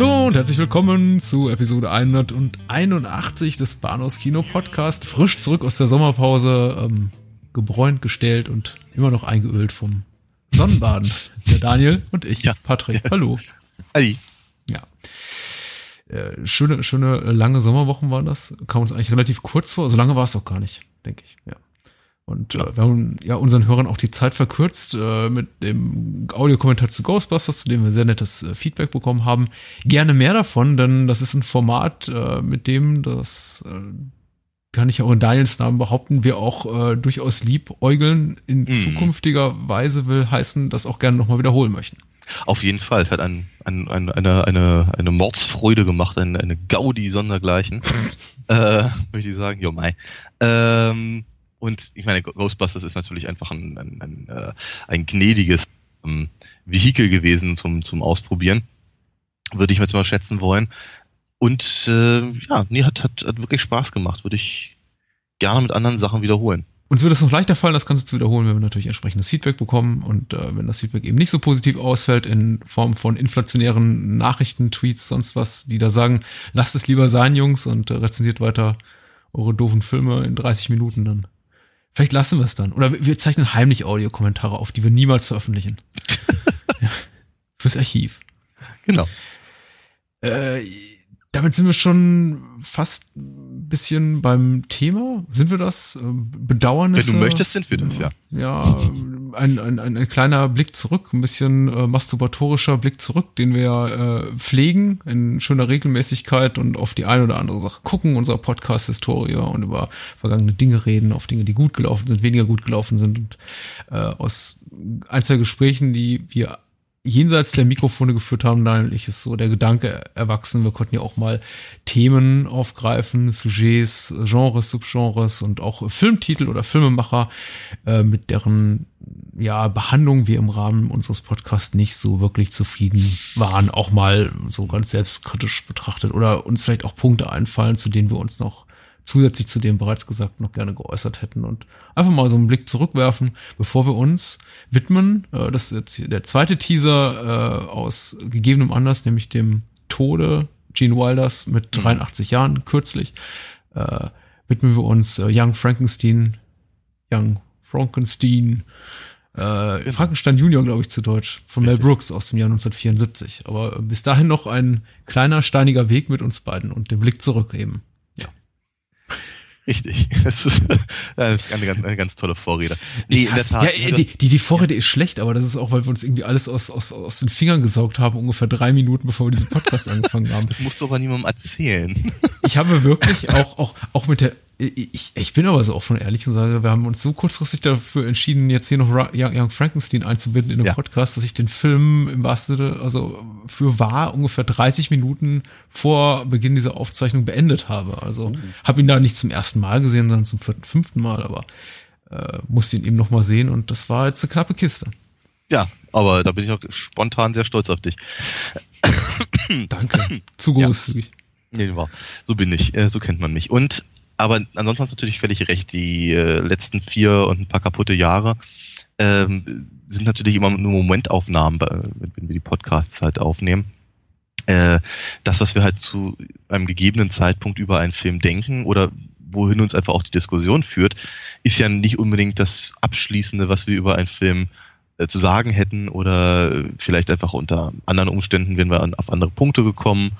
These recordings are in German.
Hallo und herzlich willkommen zu Episode 181 des Bahnhofs Kino Podcast. Frisch zurück aus der Sommerpause, ähm, gebräunt, gestellt und immer noch eingeölt vom Sonnenbaden. Der Daniel und ich, ja. Patrick. Hallo. Hi. Ja. Äh, schöne, schöne lange Sommerwochen waren das. Kam uns eigentlich relativ kurz vor. So lange war es auch gar nicht, denke ich. Ja. Und äh, wir haben ja unseren Hörern auch die Zeit verkürzt äh, mit dem Audiokommentar zu Ghostbusters, zu dem wir sehr nettes äh, Feedback bekommen haben. Gerne mehr davon, denn das ist ein Format, äh, mit dem das äh, kann ich auch in Daniels Namen behaupten, wir auch äh, durchaus liebäugeln in mm. zukünftiger Weise will heißen, das auch gerne nochmal wiederholen möchten. Auf jeden Fall. Es hat ein, ein, ein, eine, eine, eine Mordsfreude gemacht, eine, eine Gaudi sondergleichen. äh, möchte ich sagen, jo mai. Ähm, und ich meine, Ghostbusters ist natürlich einfach ein, ein, ein, äh, ein gnädiges ähm, Vehikel gewesen zum, zum Ausprobieren. Würde ich mir jetzt mal schätzen wollen. Und äh, ja, nee, hat, hat, hat wirklich Spaß gemacht. Würde ich gerne mit anderen Sachen wiederholen. Uns wird es noch leichter fallen, das Ganze zu wiederholen, wenn wir natürlich entsprechendes Feedback bekommen und äh, wenn das Feedback eben nicht so positiv ausfällt in Form von inflationären Nachrichten, Tweets, sonst was, die da sagen, lasst es lieber sein, Jungs, und äh, rezensiert weiter eure doofen Filme in 30 Minuten, dann Vielleicht lassen wir es dann. Oder wir zeichnen heimlich Audiokommentare auf, die wir niemals veröffentlichen. ja. Fürs Archiv. Genau. Äh, damit sind wir schon fast ein bisschen beim Thema. Sind wir das? Äh, Bedauernisse? Wenn du möchtest, sind wir das, ja. Ja, ein, ein, ein, ein kleiner Blick zurück, ein bisschen äh, masturbatorischer Blick zurück, den wir äh, pflegen in schöner Regelmäßigkeit und auf die eine oder andere Sache gucken, unserer Podcast-Historie und über vergangene Dinge reden, auf Dinge, die gut gelaufen sind, weniger gut gelaufen sind und äh, aus Einzelgesprächen, die wir jenseits der Mikrofone geführt haben, dann ist so der Gedanke erwachsen, wir konnten ja auch mal Themen aufgreifen, Sujets, Genres, Subgenres und auch Filmtitel oder Filmemacher, äh, mit deren ja, Behandlung wir im Rahmen unseres Podcasts nicht so wirklich zufrieden waren, auch mal so ganz selbstkritisch betrachtet oder uns vielleicht auch Punkte einfallen, zu denen wir uns noch zusätzlich zu dem bereits gesagt noch gerne geäußert hätten und einfach mal so einen Blick zurückwerfen, bevor wir uns widmen. Äh, das ist jetzt der zweite Teaser äh, aus gegebenem Anlass, nämlich dem Tode Gene Wilders mit 83 mhm. Jahren kürzlich. Äh, widmen wir uns äh, Young Frankenstein, Young Frankenstein, äh, genau. Frankenstein Junior, glaube ich, zu Deutsch, von Richtig. Mel Brooks aus dem Jahr 1974. Aber bis dahin noch ein kleiner, steiniger Weg mit uns beiden und den Blick zurück eben. Richtig. Das ist eine, ganz, eine ganz tolle Vorrede. Nee, in der Tat. Ja, die, die, die Vorrede ja. ist schlecht, aber das ist auch, weil wir uns irgendwie alles aus, aus, aus den Fingern gesaugt haben, ungefähr drei Minuten, bevor wir diesen Podcast angefangen haben. Das musst du aber niemandem erzählen. Ich habe wirklich auch, auch, auch mit der, ich, ich bin aber so offen und ehrlich und sage, wir haben uns so kurzfristig dafür entschieden, jetzt hier noch Young Frankenstein einzubinden in den ja. Podcast, dass ich den Film im wahrsten Sinne, also für wahr ungefähr 30 Minuten vor Beginn dieser Aufzeichnung beendet habe. Also mhm. habe ihn da nicht zum ersten Mal gesehen, sondern zum vierten, fünften Mal, aber äh, musste ihn eben noch mal sehen und das war jetzt eine knappe Kiste. Ja, aber da bin ich auch spontan sehr stolz auf dich. Danke. Zu großzügig. Ja. Nee, war. So bin ich. Äh, so kennt man mich. Und aber ansonsten hast du natürlich völlig recht. Die äh, letzten vier und ein paar kaputte Jahre ähm, sind natürlich immer nur Momentaufnahmen, wenn wir die Podcasts halt aufnehmen. Äh, das, was wir halt zu einem gegebenen Zeitpunkt über einen Film denken oder wohin uns einfach auch die Diskussion führt, ist ja nicht unbedingt das Abschließende, was wir über einen Film äh, zu sagen hätten oder vielleicht einfach unter anderen Umständen wären wir an, auf andere Punkte gekommen.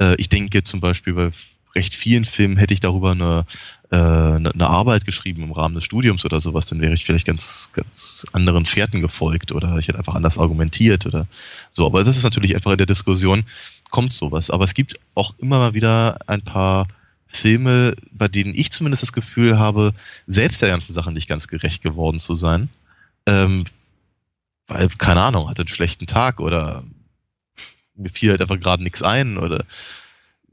Äh, ich denke zum Beispiel bei recht vielen Filmen hätte ich darüber eine, äh, eine Arbeit geschrieben im Rahmen des Studiums oder sowas, dann wäre ich vielleicht ganz, ganz anderen Fährten gefolgt oder ich hätte einfach anders argumentiert oder so. Aber das ist natürlich einfach in der Diskussion kommt sowas. Aber es gibt auch immer mal wieder ein paar Filme, bei denen ich zumindest das Gefühl habe, selbst der ganzen Sache nicht ganz gerecht geworden zu sein. Ähm, weil, keine Ahnung, hatte einen schlechten Tag oder mir fiel halt einfach gerade nichts ein oder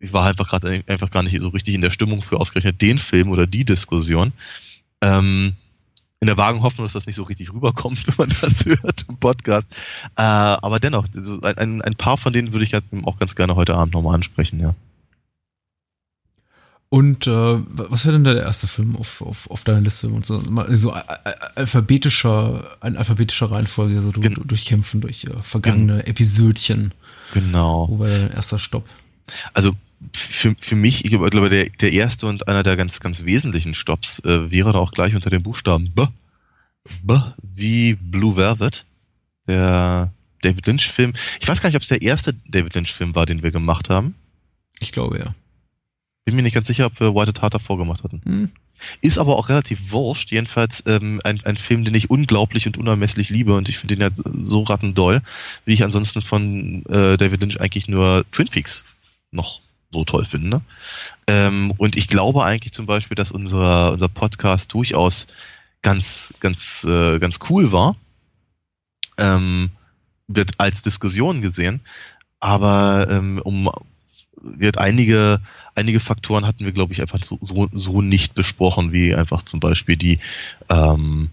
ich war einfach gerade einfach gar nicht so richtig in der Stimmung für ausgerechnet den Film oder die Diskussion. Ähm, in der vagen Hoffnung, dass das nicht so richtig rüberkommt, wenn man das hört im Podcast. Äh, aber dennoch, so ein, ein paar von denen würde ich halt auch ganz gerne heute Abend nochmal ansprechen, ja. Und äh, was wäre denn da der erste Film auf, auf, auf deiner Liste? Und so, so alphabetischer, ein alphabetischer Reihenfolge, so Gen durchkämpfen durch äh, vergangene Gen Episödchen. Genau. Wo war dein erster Stopp? Also für, für mich, ich glaube, der, der erste und einer der ganz, ganz wesentlichen Stops äh, wäre da auch gleich unter den Buchstaben B. B wie Blue Velvet. Der David Lynch-Film. Ich weiß gar nicht, ob es der erste David Lynch-Film war, den wir gemacht haben. Ich glaube ja. Bin mir nicht ganz sicher, ob wir White Heart davor gemacht hatten. Hm. Ist aber auch relativ wurscht. Jedenfalls ähm, ein, ein Film, den ich unglaublich und unermesslich liebe und ich finde den ja so rattendoll, wie ich ansonsten von äh, David Lynch eigentlich nur Twin Peaks noch so toll finde. Ähm, und ich glaube eigentlich zum Beispiel, dass unser, unser Podcast durchaus ganz, ganz, äh, ganz cool war. Ähm, wird als Diskussion gesehen. Aber ähm, um wird einige, einige Faktoren hatten wir, glaube ich, einfach so, so, so nicht besprochen, wie einfach zum Beispiel die ähm,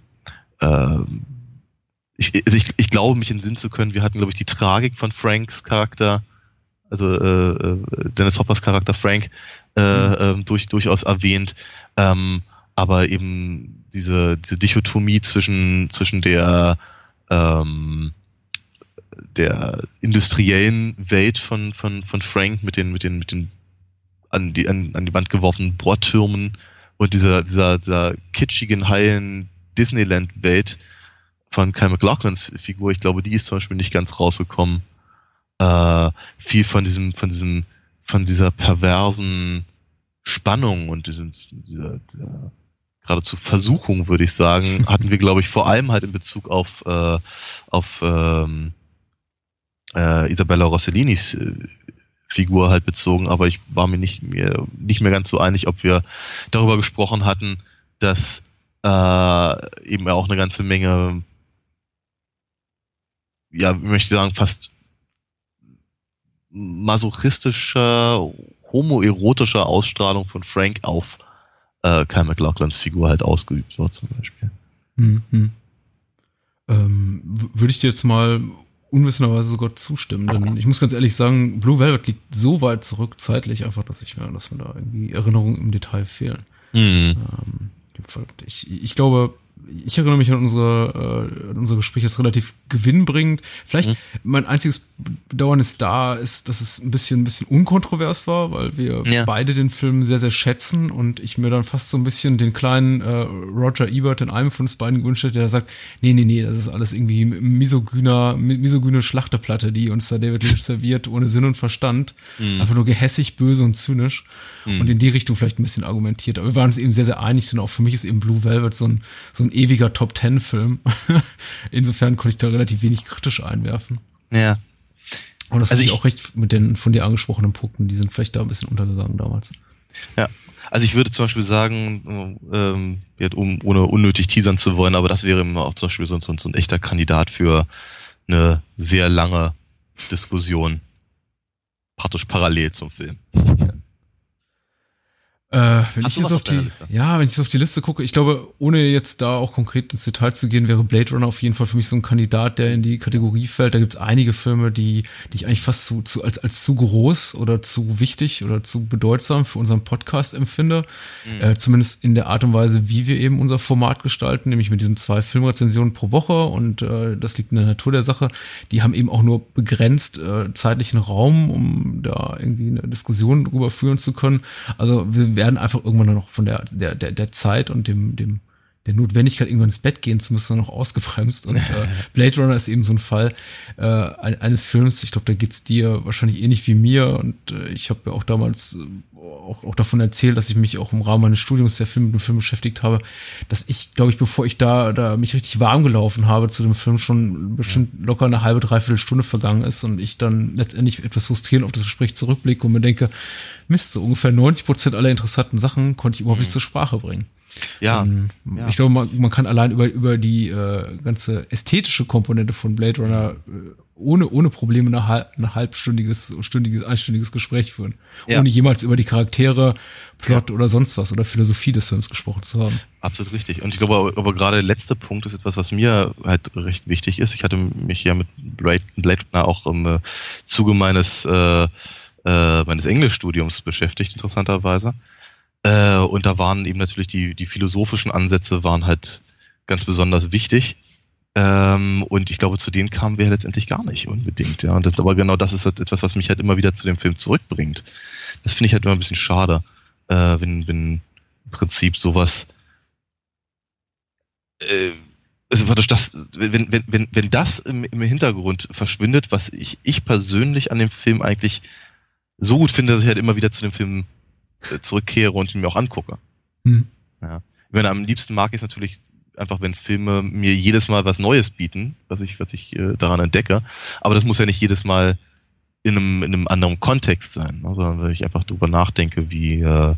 ähm, ich, also ich, ich glaube, mich in Sinn zu können, wir hatten, glaube ich, die Tragik von Franks Charakter also äh, äh, Dennis Hoppers Charakter Frank äh, mhm. äh, durch, durchaus erwähnt, ähm, aber eben diese, diese Dichotomie zwischen, zwischen der ähm, der industriellen Welt von, von, von Frank mit den, mit den, mit den an die, an, an die Wand geworfenen Bohrtürmen und dieser, dieser, dieser kitschigen, heilen Disneyland-Welt von Kyle McLaughlins Figur, ich glaube, die ist zum Beispiel nicht ganz rausgekommen äh, viel von diesem, von diesem, von dieser perversen Spannung und diesem, dieser, dieser geradezu Versuchung, würde ich sagen, hatten wir, glaube ich, vor allem halt in Bezug auf, äh, auf ähm, äh, Isabella Rossellinis äh, Figur halt bezogen, aber ich war mir nicht, mir nicht mehr ganz so einig, ob wir darüber gesprochen hatten, dass äh, eben auch eine ganze Menge, ja, ich möchte sagen, fast masochistischer, homoerotischer Ausstrahlung von Frank auf äh, Kyle McLaughlins Figur halt ausgeübt wird, zum Beispiel. Mhm. Ähm, Würde ich dir jetzt mal unwissenderweise sogar zustimmen, denn ich muss ganz ehrlich sagen, Blue Velvet liegt so weit zurück zeitlich einfach, dass ich mir, dass mir da irgendwie Erinnerungen im Detail fehlen. Mhm. Ähm, ich, ich glaube, ich erinnere mich an unsere, äh, an unser Gespräch als relativ gewinnbringend. Vielleicht mhm. mein einziges Bedauern ist da, ist, dass es ein bisschen, ein bisschen unkontrovers war, weil wir ja. beide den Film sehr, sehr schätzen und ich mir dann fast so ein bisschen den kleinen äh, Roger Ebert in einem von uns beiden gewünscht hätte, der sagt, nee, nee, nee, das ist alles irgendwie misogyner, misogyne Schlachterplatte, die uns da David Lynch serviert, ohne Sinn und Verstand. Mhm. Einfach nur gehässig, böse und zynisch. Mhm. Und in die Richtung vielleicht ein bisschen argumentiert. Aber wir waren uns eben sehr, sehr einig, denn auch für mich ist eben Blue Velvet so ein, so ein ewiger Top Ten Film. Insofern konnte ich da relativ wenig kritisch einwerfen. Ja. Und das also ist auch recht mit den von dir angesprochenen Punkten, die sind vielleicht da ein bisschen untergegangen damals. Ja. Also ich würde zum Beispiel sagen, ähm, um, ohne unnötig teasern zu wollen, aber das wäre immer auch zum Beispiel so, so, so ein echter Kandidat für eine sehr lange Diskussion. Praktisch parallel zum Film. Ja. Äh, wenn Hast ich jetzt auf die, ja, wenn ich so auf die Liste gucke, ich glaube, ohne jetzt da auch konkret ins Detail zu gehen, wäre Blade Runner auf jeden Fall für mich so ein Kandidat, der in die Kategorie fällt. Da gibt es einige Filme, die, die ich eigentlich fast zu, zu als, als zu groß oder zu wichtig oder zu bedeutsam für unseren Podcast empfinde. Mhm. Äh, zumindest in der Art und Weise, wie wir eben unser Format gestalten, nämlich mit diesen zwei Filmrezensionen pro Woche und äh, das liegt in der Natur der Sache. Die haben eben auch nur begrenzt äh, zeitlichen Raum, um da irgendwie eine Diskussion drüber führen zu können. Also wir werden einfach irgendwann noch von der, der, der, der Zeit und dem, dem, der Notwendigkeit, irgendwann ins Bett gehen zu müssen, noch ausgebremst. Und äh, Blade Runner ist eben so ein Fall äh, eines Films, ich glaube, da geht's dir wahrscheinlich ähnlich wie mir. Und äh, ich habe ja auch damals äh, auch, auch davon erzählt, dass ich mich auch im Rahmen meines Studiums sehr viel mit dem Film beschäftigt habe, dass ich, glaube ich, bevor ich da, da mich richtig warm gelaufen habe zu dem Film, schon bestimmt locker eine halbe, dreiviertel Stunde vergangen ist und ich dann letztendlich etwas frustrierend auf das Gespräch zurückblicke und mir denke, Mist, so ungefähr 90 Prozent aller interessanten Sachen konnte ich überhaupt mhm. nicht zur Sprache bringen. Ja, ähm, ja. Ich glaube, man, man kann allein über, über die äh, ganze ästhetische Komponente von Blade Runner äh, ohne, ohne Probleme halb, ein halbstündiges, stündiges, einstündiges Gespräch führen. Ja. Ohne jemals über die Charaktere, Plot ja. oder sonst was oder Philosophie des Films gesprochen zu haben. Absolut richtig. Und ich glaube aber, aber gerade der letzte Punkt ist etwas, was mir halt recht wichtig ist. Ich hatte mich ja mit Blade, Blade Runner auch im äh, Zuge meines, äh, äh, meines Englischstudiums beschäftigt, interessanterweise. Äh, und da waren eben natürlich die, die philosophischen Ansätze waren halt ganz besonders wichtig. Ähm, und ich glaube, zu denen kamen wir letztendlich gar nicht unbedingt. Ja. Und das, aber genau das ist halt etwas, was mich halt immer wieder zu dem Film zurückbringt. Das finde ich halt immer ein bisschen schade, äh, wenn, wenn im Prinzip sowas äh, also dadurch, das, wenn, wenn, wenn, wenn das im, im Hintergrund verschwindet, was ich, ich persönlich an dem Film eigentlich so gut finde, dass ich halt immer wieder zu dem Film zurückkehre und ihn mir auch angucke. Hm. Ja. Ich meine, am liebsten mag ich es natürlich einfach, wenn Filme mir jedes Mal was Neues bieten, was ich, was ich äh, daran entdecke. Aber das muss ja nicht jedes Mal in einem, in einem anderen Kontext sein, ne? sondern wenn ich einfach drüber nachdenke, wie äh,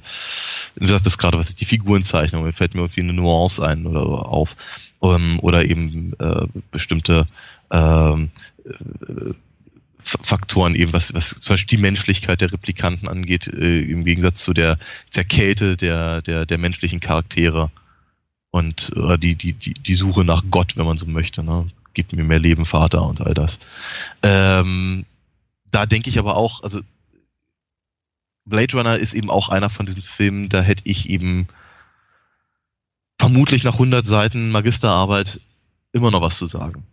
du sagtest gerade, was ist die Figurenzeichnung, mir fällt mir irgendwie eine Nuance ein oder auf. Um, ähm, oder eben äh, bestimmte ähm, äh, Faktoren eben, was, was zum Beispiel die Menschlichkeit der Replikanten angeht, äh, im Gegensatz zu der, der Kälte der, der, der menschlichen Charaktere und äh, die, die, die, die Suche nach Gott, wenn man so möchte, ne? Gib mir mehr Leben, Vater und all das. Ähm, da denke ich aber auch, also Blade Runner ist eben auch einer von diesen Filmen, da hätte ich eben vermutlich nach 100 Seiten Magisterarbeit immer noch was zu sagen.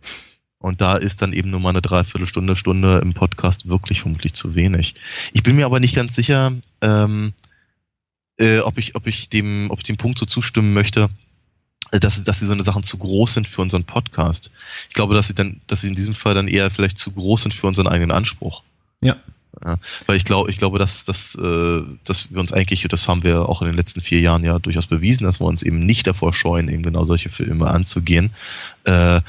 Und da ist dann eben nur mal eine Dreiviertelstunde, Stunde im Podcast wirklich vermutlich zu wenig. Ich bin mir aber nicht ganz sicher, ähm, äh, ob ich, ob ich dem, ob ich dem Punkt so zustimmen möchte, äh, dass, dass sie so eine Sachen zu groß sind für unseren Podcast. Ich glaube, dass sie dann, dass sie in diesem Fall dann eher vielleicht zu groß sind für unseren eigenen Anspruch. Ja. ja weil ich glaube, ich glaube, dass, dass, äh, dass wir uns eigentlich, das haben wir auch in den letzten vier Jahren ja durchaus bewiesen, dass wir uns eben nicht davor scheuen, eben genau solche Filme anzugehen. Äh,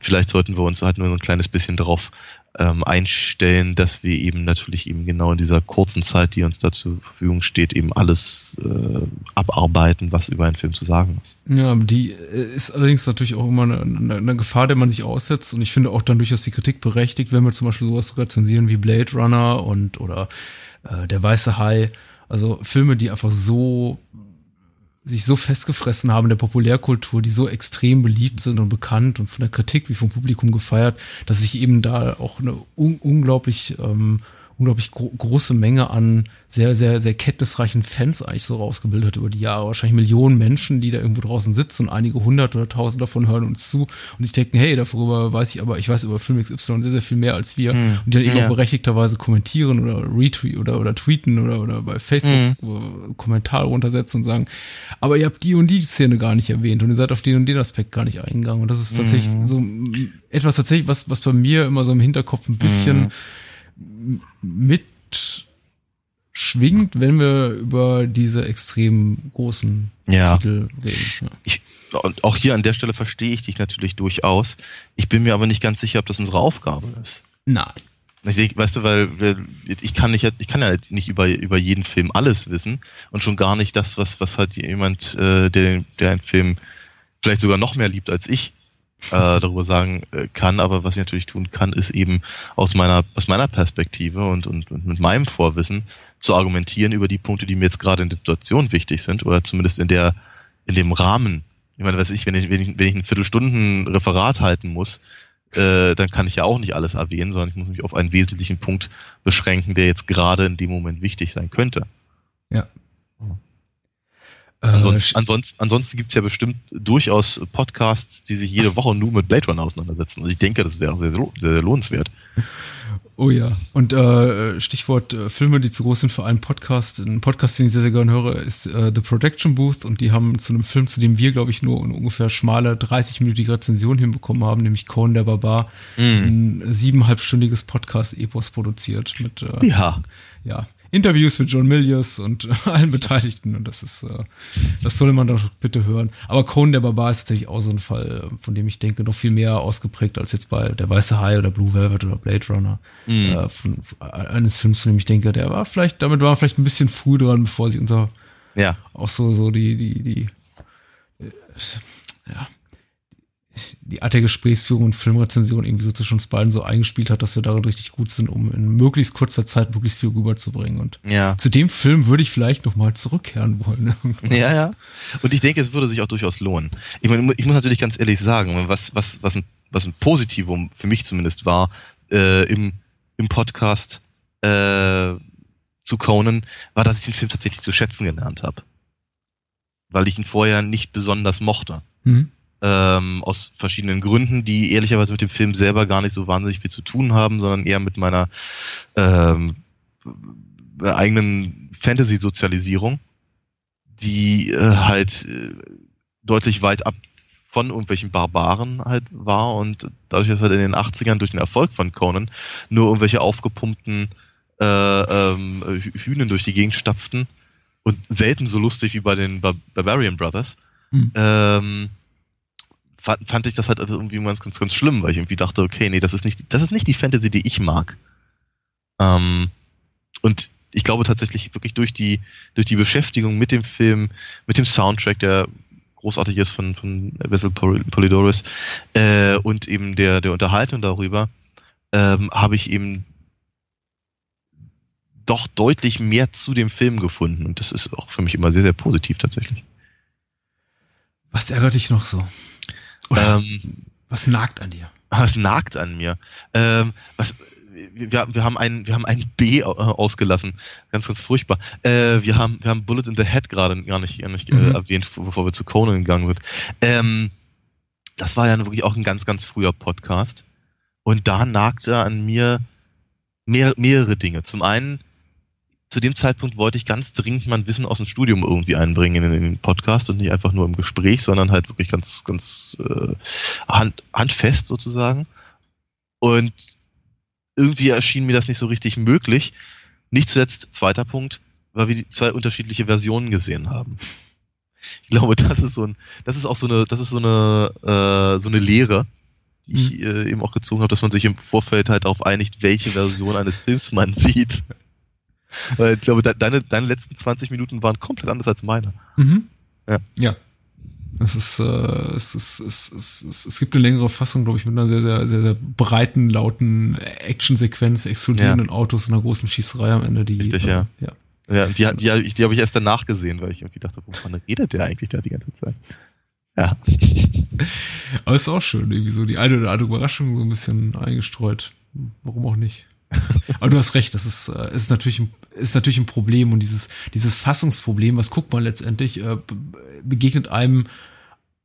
vielleicht sollten wir uns halt nur ein kleines bisschen darauf ähm, einstellen, dass wir eben natürlich eben genau in dieser kurzen Zeit, die uns da zur Verfügung steht, eben alles äh, abarbeiten, was über einen Film zu sagen ist. Ja, die äh, ist allerdings natürlich auch immer eine, eine, Gefahr, der man sich aussetzt und ich finde auch dann durchaus die Kritik berechtigt, wenn wir zum Beispiel sowas rezensieren wie Blade Runner und oder äh, Der Weiße Hai, also Filme, die einfach so sich so festgefressen haben in der Populärkultur, die so extrem beliebt sind und bekannt und von der Kritik wie vom Publikum gefeiert, dass sich eben da auch eine un unglaublich ähm, unglaublich gro große Menge an sehr, sehr, sehr kenntnisreichen Fans eigentlich so rausgebildet über die Jahre. Wahrscheinlich Millionen Menschen, die da irgendwo draußen sitzen und einige hundert oder tausend davon hören uns zu und sich denken, hey, darüber weiß ich aber, ich weiß über Film XY sehr, sehr viel mehr als wir. Mm, und die dann eben ja. auch berechtigterweise kommentieren oder retweet oder, oder tweeten oder, oder bei Facebook mm. Kommentare runtersetzen und sagen, aber ihr habt die und die Szene gar nicht erwähnt und ihr seid auf den und den Aspekt gar nicht eingegangen. Und das ist tatsächlich mm. so etwas tatsächlich, was, was bei mir immer so im Hinterkopf ein bisschen mhm mit schwingt, wenn wir über diese extrem großen ja. Titel reden. Ja. Ich, und auch hier an der Stelle verstehe ich dich natürlich durchaus. Ich bin mir aber nicht ganz sicher, ob das unsere Aufgabe ist. Nein. Ich, weißt du, weil ich kann nicht, ich kann ja nicht über, über jeden Film alles wissen und schon gar nicht das, was, was halt jemand, äh, der, der einen Film vielleicht sogar noch mehr liebt als ich, äh, darüber sagen äh, kann. Aber was ich natürlich tun kann, ist eben aus meiner, aus meiner Perspektive und, und, und mit meinem Vorwissen zu argumentieren über die Punkte, die mir jetzt gerade in der Situation wichtig sind oder zumindest in der, in dem Rahmen. Ich meine, weiß ich, wenn ich, wenn ich, wenn ich ein Viertelstunden Referat halten muss, äh, dann kann ich ja auch nicht alles erwähnen, sondern ich muss mich auf einen wesentlichen Punkt beschränken, der jetzt gerade in dem Moment wichtig sein könnte. Ja. Ansonsten, äh, ansonsten, ansonsten gibt es ja bestimmt durchaus Podcasts, die sich jede Woche nur mit Blade Runner auseinandersetzen. Also ich denke, das wäre sehr, sehr, sehr lohnenswert. Oh ja. Und äh, Stichwort äh, Filme, die zu groß sind für einen Podcast. Ein Podcast, den ich sehr, sehr gerne höre, ist äh, The Production Booth und die haben zu einem Film, zu dem wir, glaube ich, nur eine ungefähr schmale 30-minütige Rezension hinbekommen haben, nämlich Conan der Barbar, mm. ein siebeneinhalbstündiges Podcast-Epos produziert mit äh, ja. ja, Interviews mit John Milius und allen Beteiligten und das ist, äh, das soll man doch bitte hören. Aber Conan der Barbar ist tatsächlich auch so ein Fall, äh, von dem ich denke, noch viel mehr ausgeprägt als jetzt bei Der Weiße Hai oder Blue Velvet oder Blade Runner. Mhm. Äh, von, eines Films, von dem ich denke, der war vielleicht, damit war vielleicht ein bisschen früh dran, bevor sich unser, ja. auch so, so die, die, die ja, die Art der Gesprächsführung und Filmrezension irgendwie so zwischen uns beiden so eingespielt hat, dass wir darin richtig gut sind, um in möglichst kurzer Zeit möglichst viel rüberzubringen. Und Ja. zu dem Film würde ich vielleicht nochmal zurückkehren wollen. Ja, ja. Und ich denke, es würde sich auch durchaus lohnen. Ich, meine, ich muss natürlich ganz ehrlich sagen, was, was, was, ein, was ein Positivum für mich zumindest war, äh, im, im Podcast äh, zu Conan, war, dass ich den Film tatsächlich zu schätzen gelernt habe. Weil ich ihn vorher nicht besonders mochte. Mhm. Ähm, aus verschiedenen Gründen, die ehrlicherweise mit dem Film selber gar nicht so wahnsinnig viel zu tun haben, sondern eher mit meiner ähm, eigenen Fantasy-Sozialisierung, die äh, halt äh, deutlich weit ab von irgendwelchen Barbaren halt war und dadurch, dass halt in den 80ern durch den Erfolg von Conan nur irgendwelche aufgepumpten äh, ähm, Hü- Hühnen durch die Gegend stapften und selten so lustig wie bei den Bar Barbarian Brothers, Hm. ähm, fand, fand ich das halt also irgendwie ganz, ganz, ganz schlimm, weil ich irgendwie dachte, okay, nee, das ist nicht, das ist nicht die Fantasy, die ich mag. Ähm, und ich glaube tatsächlich wirklich durch die, durch die Beschäftigung mit dem Film, mit dem Soundtrack, der großartig ist von, von Vessel Pol- Polidoris, äh, und eben der, der Unterhaltung darüber, ähm, habe ich eben doch deutlich mehr zu dem Film gefunden. Und das ist auch für mich immer sehr, sehr positiv tatsächlich. Was ärgert dich noch so? Oder Ähm, was nagt an dir? Es nagt an mir. Ähm, was, wir, wir haben ein, wir haben ein B äh, ausgelassen. Ganz, ganz furchtbar. Äh, wir haben, wir haben Bullet in the Head gerade gar nicht, gar nicht Mhm. äh, erwähnt, bevor wir zu Conan gegangen sind. Ähm, das war ja wirklich auch ein ganz, ganz früher Podcast. Und da nagte an mir mehr, mehrere Dinge. Zum einen, zu dem Zeitpunkt wollte ich ganz dringend mein Wissen aus dem Studium irgendwie einbringen in, in den Podcast und nicht einfach nur im Gespräch, sondern halt wirklich ganz, ganz äh, hand, handfest sozusagen. Und irgendwie erschien mir das nicht so richtig möglich. Nicht zuletzt, zweiter Punkt, weil wir zwei unterschiedliche Versionen gesehen haben. Ich glaube, das ist so ein, das ist auch so eine, das ist so eine, äh, so eine Lehre, die ich äh, eben auch gezogen habe, dass man sich im Vorfeld halt darauf einigt, welche Version eines Films man sieht. Weil ich glaube, de deine, deine letzten 20 Minuten waren komplett anders als meine. Mhm. Ja. Ja. Es ist, äh, es ist, es, es, es, es gibt eine längere Fassung, glaube ich, mit einer sehr, sehr, sehr, sehr breiten, lauten Actionsequenz, explodierenden Autos und einer großen Schießerei am Ende, die. Richtig, äh, ja. ja. Ja, die, die, die, die habe ich erst danach gesehen, weil ich irgendwie dachte, wovon redet der eigentlich da die ganze Zeit? Ja. Aber es ist auch schön, irgendwie so die eine oder andere Überraschung so ein bisschen eingestreut. Warum auch nicht? Aber du hast recht, das ist, äh, ist natürlich ein, ist natürlich ein Problem und dieses, dieses Fassungsproblem, was guckt man letztendlich, äh, be- begegnet einem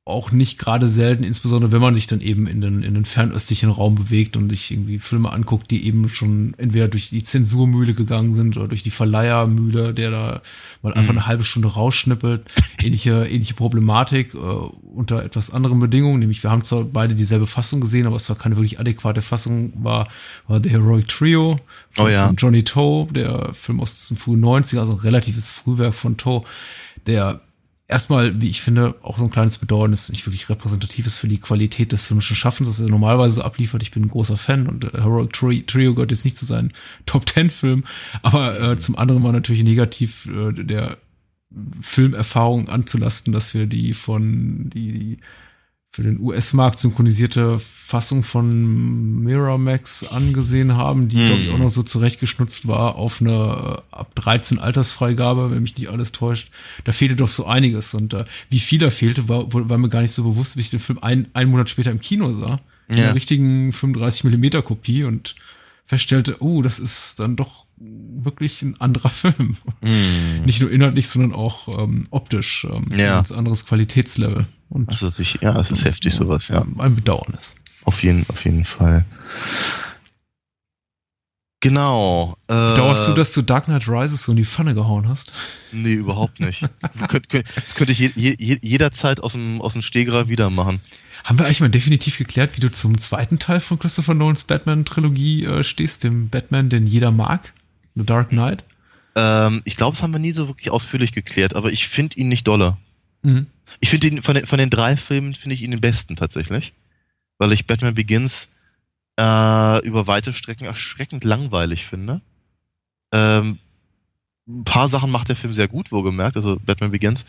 auch nicht gerade selten, insbesondere wenn man sich dann eben in den, in den fernöstlichen Raum bewegt und sich irgendwie Filme anguckt, die eben schon entweder durch die Zensurmühle gegangen sind oder durch die Verleihermühle, der da mal einfach Mhm. eine halbe Stunde rausschnippelt. Ähnliche, ähnliche Problematik äh, unter etwas anderen Bedingungen, nämlich wir haben zwar beide dieselbe Fassung gesehen, aber es war keine wirklich adäquate Fassung, war, war The Heroic Trio von, Oh ja. von Johnny Toe, der Film aus den frühen 90er, also ein relatives Frühwerk von Toe, der erstmal, wie ich finde, auch so ein kleines Bedauernis nicht wirklich repräsentativ ist für die Qualität des filmischen Schaffens, das er normalerweise so abliefert. Ich bin ein großer Fan und äh, Heroic Tri- Trio gehört jetzt nicht zu seinen Top Ten Filmen, aber äh, zum anderen war natürlich negativ äh, der Filmerfahrung anzulasten, dass wir die von die, die für den US-Markt synchronisierte Fassung von Miramax angesehen haben, die, Hm. glaube ich, auch noch so zurechtgeschnitzt war auf eine äh, ab 13 Altersfreigabe, wenn mich nicht alles täuscht. Da fehlte doch so einiges. Und äh, wie viel da fehlte, war, war mir gar nicht so bewusst, bis ich den Film ein, einen Monat später im Kino sah. In Ja. einer richtigen 35 Millimeter Kopie und feststellte, oh, das ist dann doch wirklich ein anderer Film. Hm. Nicht nur inhaltlich, sondern auch ähm, optisch. Ähm, Ja. Ein ganz anderes Qualitätslevel. Und Das ist natürlich, ja, das ist heftig sowas, ja. ein Bedauernis. Auf jeden, auf jeden Fall. Genau. Äh, Bedauerst du, dass du Dark Knight Rises so in die Pfanne gehauen hast? Nee, überhaupt nicht. Könnt, könnt, das könnte ich je, je, jederzeit aus dem, aus dem Stegreif wieder machen. Haben wir eigentlich mal definitiv geklärt, wie du zum zweiten Teil von Christopher Nolans Batman-Trilogie äh, stehst, dem Batman, den jeder mag? The Dark Knight? Ähm, ich glaube, das haben wir nie so wirklich ausführlich geklärt, aber ich finde ihn nicht dolle. Mhm. Ich finde ihn von den, von den drei Filmen finde ich ihn den besten tatsächlich, weil ich Batman Begins äh, über weite Strecken erschreckend langweilig finde. Ähm, ein paar Sachen macht der Film sehr gut, wohlgemerkt, also Batman Begins,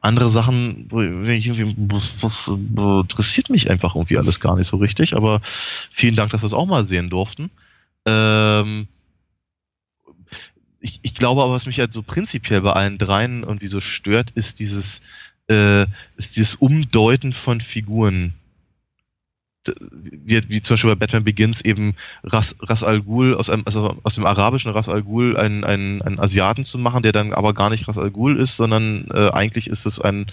andere Sachen interessiert mich einfach irgendwie alles gar nicht so richtig. Aber vielen Dank, dass wir es auch mal sehen durften. Ähm, ich, ich glaube aber, was mich halt so prinzipiell bei allen dreien irgendwie so stört, ist dieses, äh, ist dieses Umdeuten von Figuren wie, wie zum Beispiel bei Batman Begins eben Ras, Ras Al Ghul aus, einem, also aus dem arabischen Ras Al Ghul einen, einen, einen Asiaten zu machen, der dann aber gar nicht Ras Al Ghul ist, sondern äh, eigentlich ist es ein,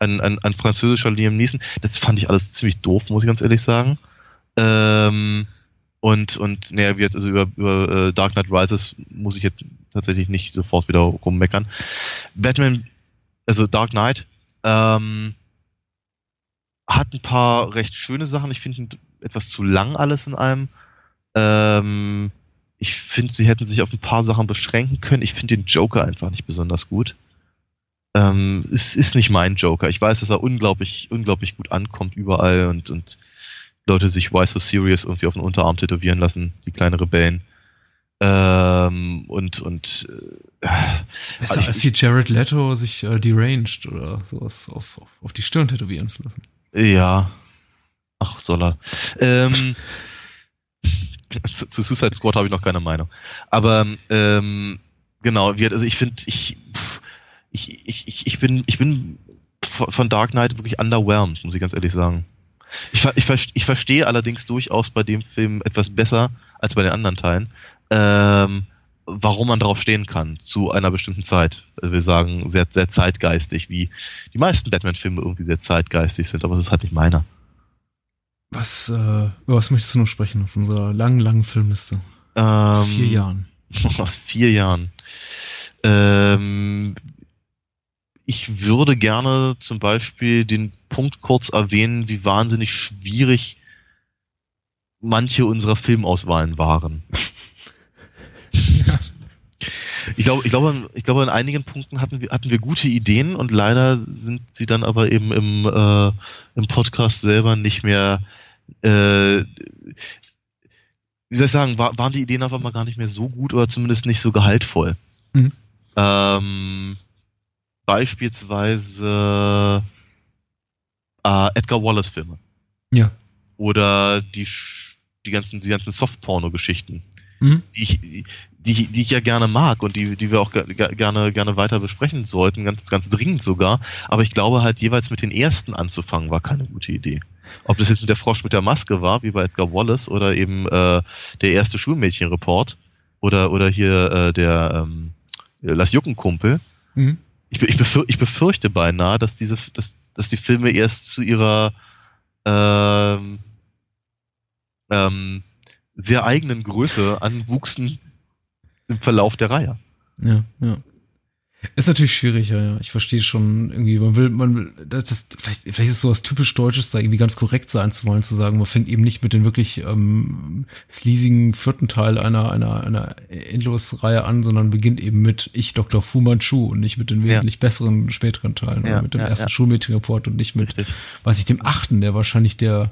ein, ein, ein französischer Liam Neeson. Das fand ich alles ziemlich doof, muss ich ganz ehrlich sagen. Ähm, und, und naja, wie jetzt, also über, über äh, Dark Knight Rises muss ich jetzt tatsächlich nicht sofort wieder rummeckern. Batman, also Dark Knight, ähm, hat ein paar recht schöne Sachen. Ich finde etwas zu lang alles in allem. Ähm, ich finde, sie hätten sich auf ein paar Sachen beschränken können. Ich finde den Joker einfach nicht besonders gut. Ähm, es ist nicht mein Joker. Ich weiß, dass er unglaublich, unglaublich gut ankommt überall und, und Leute sich Why So Serious irgendwie auf den Unterarm tätowieren lassen, die kleine Rebellen. Ähm, und und äh, Besser also als wie Jared Leto sich äh, deranged oder sowas auf, auf, auf die Stirn tätowieren zu lassen. Ja. Ach, soll er. Ähm, zu, zu Suicide Squad habe ich noch keine Meinung. Aber ähm, genau, also ich finde, ich, ich, ich, ich bin, ich bin von Dark Knight wirklich underwhelmed, muss ich ganz ehrlich sagen. Ich, ich, ich verstehe allerdings durchaus bei dem Film etwas besser als bei den anderen Teilen. Ähm, warum man drauf stehen kann zu einer bestimmten Zeit. Also wir sagen sehr, sehr zeitgeistig, wie die meisten Batman-Filme irgendwie sehr zeitgeistig sind, aber das ist halt nicht meiner. Was, äh, über was möchtest du noch sprechen auf unserer langen, langen Filmliste? Ähm, aus vier Jahren. Aus vier Jahren. Ähm, ich würde gerne zum Beispiel den Punkt kurz erwähnen, wie wahnsinnig schwierig manche unserer Filmauswahlen waren. Ich glaube, ich glaube, ich glaube, in einigen Punkten hatten wir, hatten wir gute Ideen und leider sind sie dann aber eben im, äh, im Podcast selber nicht mehr, äh, wie soll ich sagen, war, waren die Ideen einfach mal gar nicht mehr so gut oder zumindest nicht so gehaltvoll. Mhm. Ähm, beispielsweise äh, Edgar Wallace Filme. Ja. Oder die, die ganzen, die ganzen Soft-Porno-Geschichten. Mhm. Die, ich, die, die ich ja gerne mag und die, die wir auch gerne, gerne weiter besprechen sollten, ganz, ganz dringend sogar. Aber ich glaube halt jeweils mit den ersten anzufangen war keine gute Idee. Ob das jetzt mit der Frosch mit der Maske war, wie bei Edgar Wallace, oder eben äh, der erste Schulmädchenreport oder, oder hier äh, der ähm, Lass Juckenkumpel. Mhm. Ich, ich, befür, ich befürchte beinahe, dass diese, dass, dass die Filme erst zu ihrer ähm, ähm, sehr eigenen Größe anwuchsen im Verlauf der Reihe. Ja, ja. Ist natürlich schwierig, ja, ja. Ich verstehe schon irgendwie, man will, man will, das ist, vielleicht, vielleicht ist es so was typisch Deutsches, da irgendwie ganz korrekt sein zu wollen, zu sagen, man fängt eben nicht mit den wirklich ähm, sleasigen vierten Teil einer, einer, einer Endlosreihe an, sondern beginnt eben mit Ich, Dr. Fu Manchu und nicht mit den wesentlich ja. besseren späteren Teilen, ja, oder mit dem ja, ersten ja. Schulmädchenreport und nicht mit, Richtig. weiß ich, dem achten, der wahrscheinlich der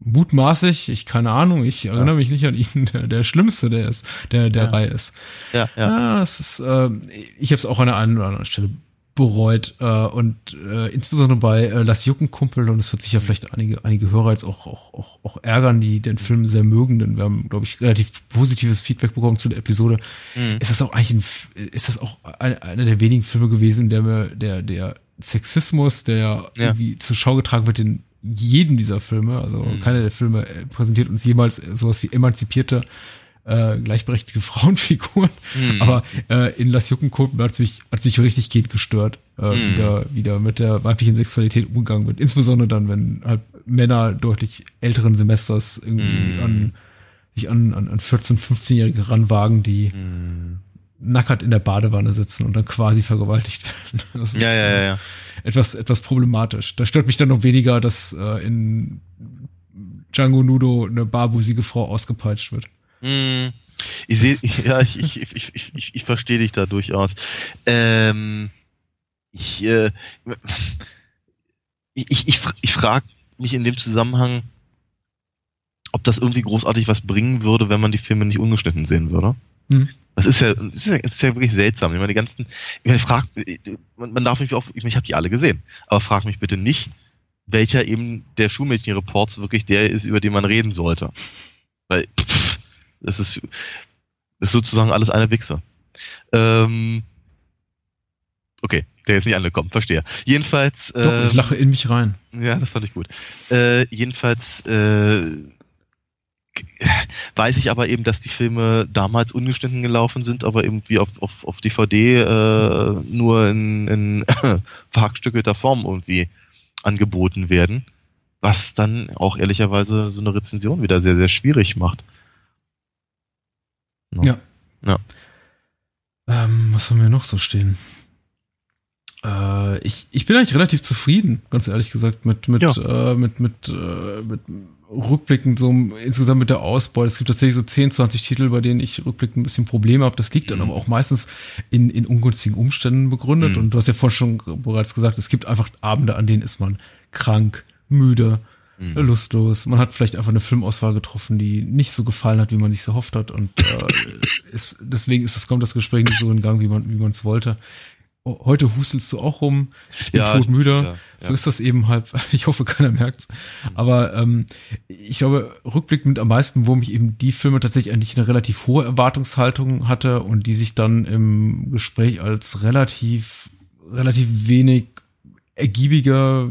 mutmaßig, ich keine Ahnung, ich ja. erinnere mich nicht an ihn, der, der Schlimmste, der ist, der der ja. Reihe ist. Ja, ja. ja es ist, äh, ich habe es auch an der einen oder anderen Stelle bereut äh, und äh, insbesondere bei äh, Lass Jucken Kumpel und es wird sicher vielleicht einige einige Hörer jetzt auch auch auch, auch ärgern, die den Film sehr mögen, denn wir haben glaube ich relativ positives Feedback bekommen zu der Episode. Mhm. Ist das auch eigentlich ein, ist das auch ein, einer der wenigen Filme gewesen, der mir der der Sexismus, der ja. irgendwie zur Schau getragen wird, den jedem dieser Filme, also mhm. keiner der Filme äh, präsentiert uns jemals sowas wie emanzipierte, äh, gleichberechtigte Frauenfiguren. Mhm. Aber äh, in Las Juckenkunden hat es mich, hat sich richtig geht gestört, äh, mhm. wieder, wieder mit der weiblichen Sexualität umgegangen wird. Insbesondere dann, wenn halt Männer deutlich älteren Semesters irgendwie mhm. an sich an, an, an 14-, 15-Jährige ranwagen, die mhm nackert in der Badewanne sitzen und dann quasi vergewaltigt werden. Das ja, ja, ja, ja. Etwas, etwas problematisch. Da stört mich dann noch weniger, dass äh, in Django Nudo eine barbusige Frau ausgepeitscht wird. Mm, ich sehe, ja, ich, ich, ich, ich, ich, ich verstehe dich da durchaus. Ähm, ich, äh, ich, ich, ich, ich frage mich in dem Zusammenhang, ob das irgendwie großartig was bringen würde, wenn man die Filme nicht ungeschnitten sehen würde. Hm. Das ist ja, das ist ja, das ist ja wirklich seltsam. Ich meine, die ganzen, ich meine, frag, man, man darf mich auf, ich, meine, ich habe die alle gesehen, aber frag mich bitte nicht, welcher eben der Schulmädchen-Reports wirklich der ist, über den man reden sollte. Weil, pff, das ist, das ist sozusagen alles eine Wichse. Ähm, okay, der ist nicht angekommen, verstehe. Jedenfalls. Doch, ähm, ich lache in mich rein. Ja, das fand ich gut. Äh, jedenfalls äh, weiß ich aber eben, dass die Filme damals ungeschnitten gelaufen sind, aber irgendwie auf, auf, auf DVD äh, nur in, in verhackstückelter Form irgendwie angeboten werden, was dann auch ehrlicherweise so eine Rezension wieder sehr, sehr schwierig macht. No. Ja. ja. Ähm, was haben wir noch so stehen? Äh, ich, ich bin eigentlich relativ zufrieden, ganz ehrlich gesagt, mit, mit, ja. äh, mit, mit, äh, mit Rückblicken so insgesamt mit der Ausbeute. Es gibt tatsächlich so 10, 20 Titel, bei denen ich rückblickend ein bisschen Probleme habe. Das liegt dann mhm. aber auch meistens in, in ungünstigen Umständen begründet. Mhm. Und du hast ja vorhin schon bereits gesagt, es gibt einfach Abende, an denen ist man krank, müde, mhm. lustlos. Man hat vielleicht einfach eine Filmauswahl getroffen, die nicht so gefallen hat, wie man sich so hofft hat. Und äh, ist, deswegen ist das, kommt das Gespräch nicht so in Gang, wie man wie man es wollte heute hustelst du auch rum, ich bin ja, todmüde. Ja, ja. So ist das eben halt. Ich hoffe, keiner merkt's. Aber ähm, ich glaube, rückblickend am meisten, wo mich eben die Filme tatsächlich eigentlich eine relativ hohe Erwartungshaltung hatte und die sich dann im Gespräch als relativ, relativ wenig ergiebiger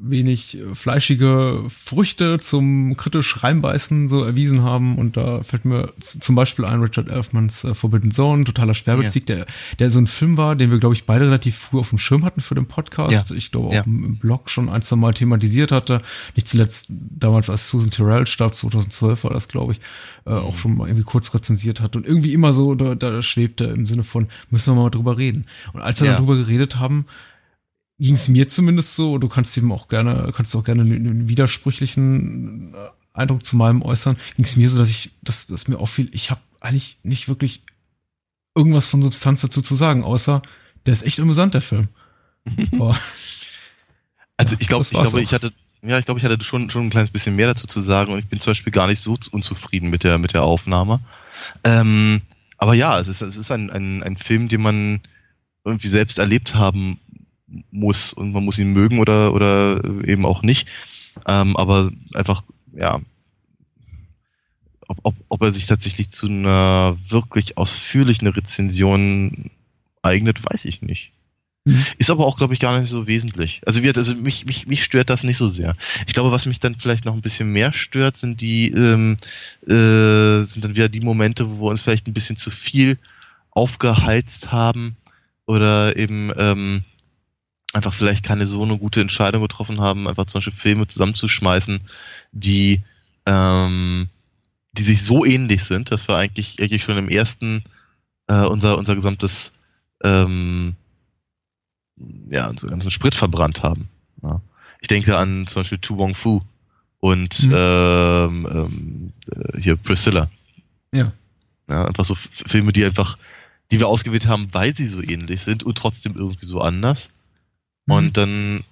wenig äh, fleischige Früchte zum kritisch reinbeißen so erwiesen haben. Und da fällt mir zum Beispiel ein Richard Elfmans äh, Forbidden Zone, totaler Sperrbezug, ja. der, der so ein Film war, den wir, glaube ich, beide relativ früh auf dem Schirm hatten für den Podcast. Ja. Ich glaube, auch ja. im Blog schon ein, zwei Mal thematisiert hatte. Nicht zuletzt damals, als Susan Terrell starb, 2012 war das, glaube ich, äh, auch mhm. schon mal irgendwie kurz rezensiert hat. Und irgendwie immer so, da, da schwebte im Sinne von, müssen wir mal drüber reden. Und als wir ja. darüber geredet haben, ging es mir zumindest so, du kannst eben auch gerne, kannst auch gerne einen, widersprüchlichen äh, Eindruck zu meinem äußern, ging es mir so, dass ich, dass, dass mir auffiel, ich habe eigentlich nicht wirklich irgendwas von Substanz dazu zu sagen, außer der ist echt amüsant, der Film. also ich glaube, ich glaube, ich hatte, ja, ich glaube, ich hatte schon, schon ein kleines bisschen mehr dazu zu sagen und ich bin zum Beispiel gar nicht so unzufrieden mit der, mit der Aufnahme. Ähm, aber ja, es ist, es ist ein, ein, ein Film, den man irgendwie selbst erlebt haben muss und man muss ihn mögen oder, oder eben auch nicht. Ähm, aber einfach, ja, ob, ob, ob er sich tatsächlich zu einer wirklich ausführlichen Rezension eignet, weiß ich nicht. Mhm. Ist aber auch, glaube ich, gar nicht so wesentlich. Also, wird, also mich, mich, mich stört das nicht so sehr. Ich glaube, was mich dann vielleicht noch ein bisschen mehr stört, sind die, ähm, äh, sind dann wieder die Momente, wo wir uns vielleicht ein bisschen zu viel aufgeheizt haben oder eben ähm, einfach vielleicht keine so eine gute Entscheidung getroffen haben, einfach zum Beispiel Filme zusammenzuschmeißen, die, ähm, die sich so ähnlich sind, dass wir eigentlich, eigentlich schon im ersten äh, unser, unser gesamtes ähm, ja, unseren ganzen Sprit verbrannt haben. Ja. Ich denke an zum Beispiel Tu Wong Fu und mhm. ähm, ähm, äh, hier Priscilla. Ja. ja. Einfach so Filme, die einfach, die wir ausgewählt haben, weil sie so ähnlich sind und trotzdem irgendwie so anders. Mhm. Und dann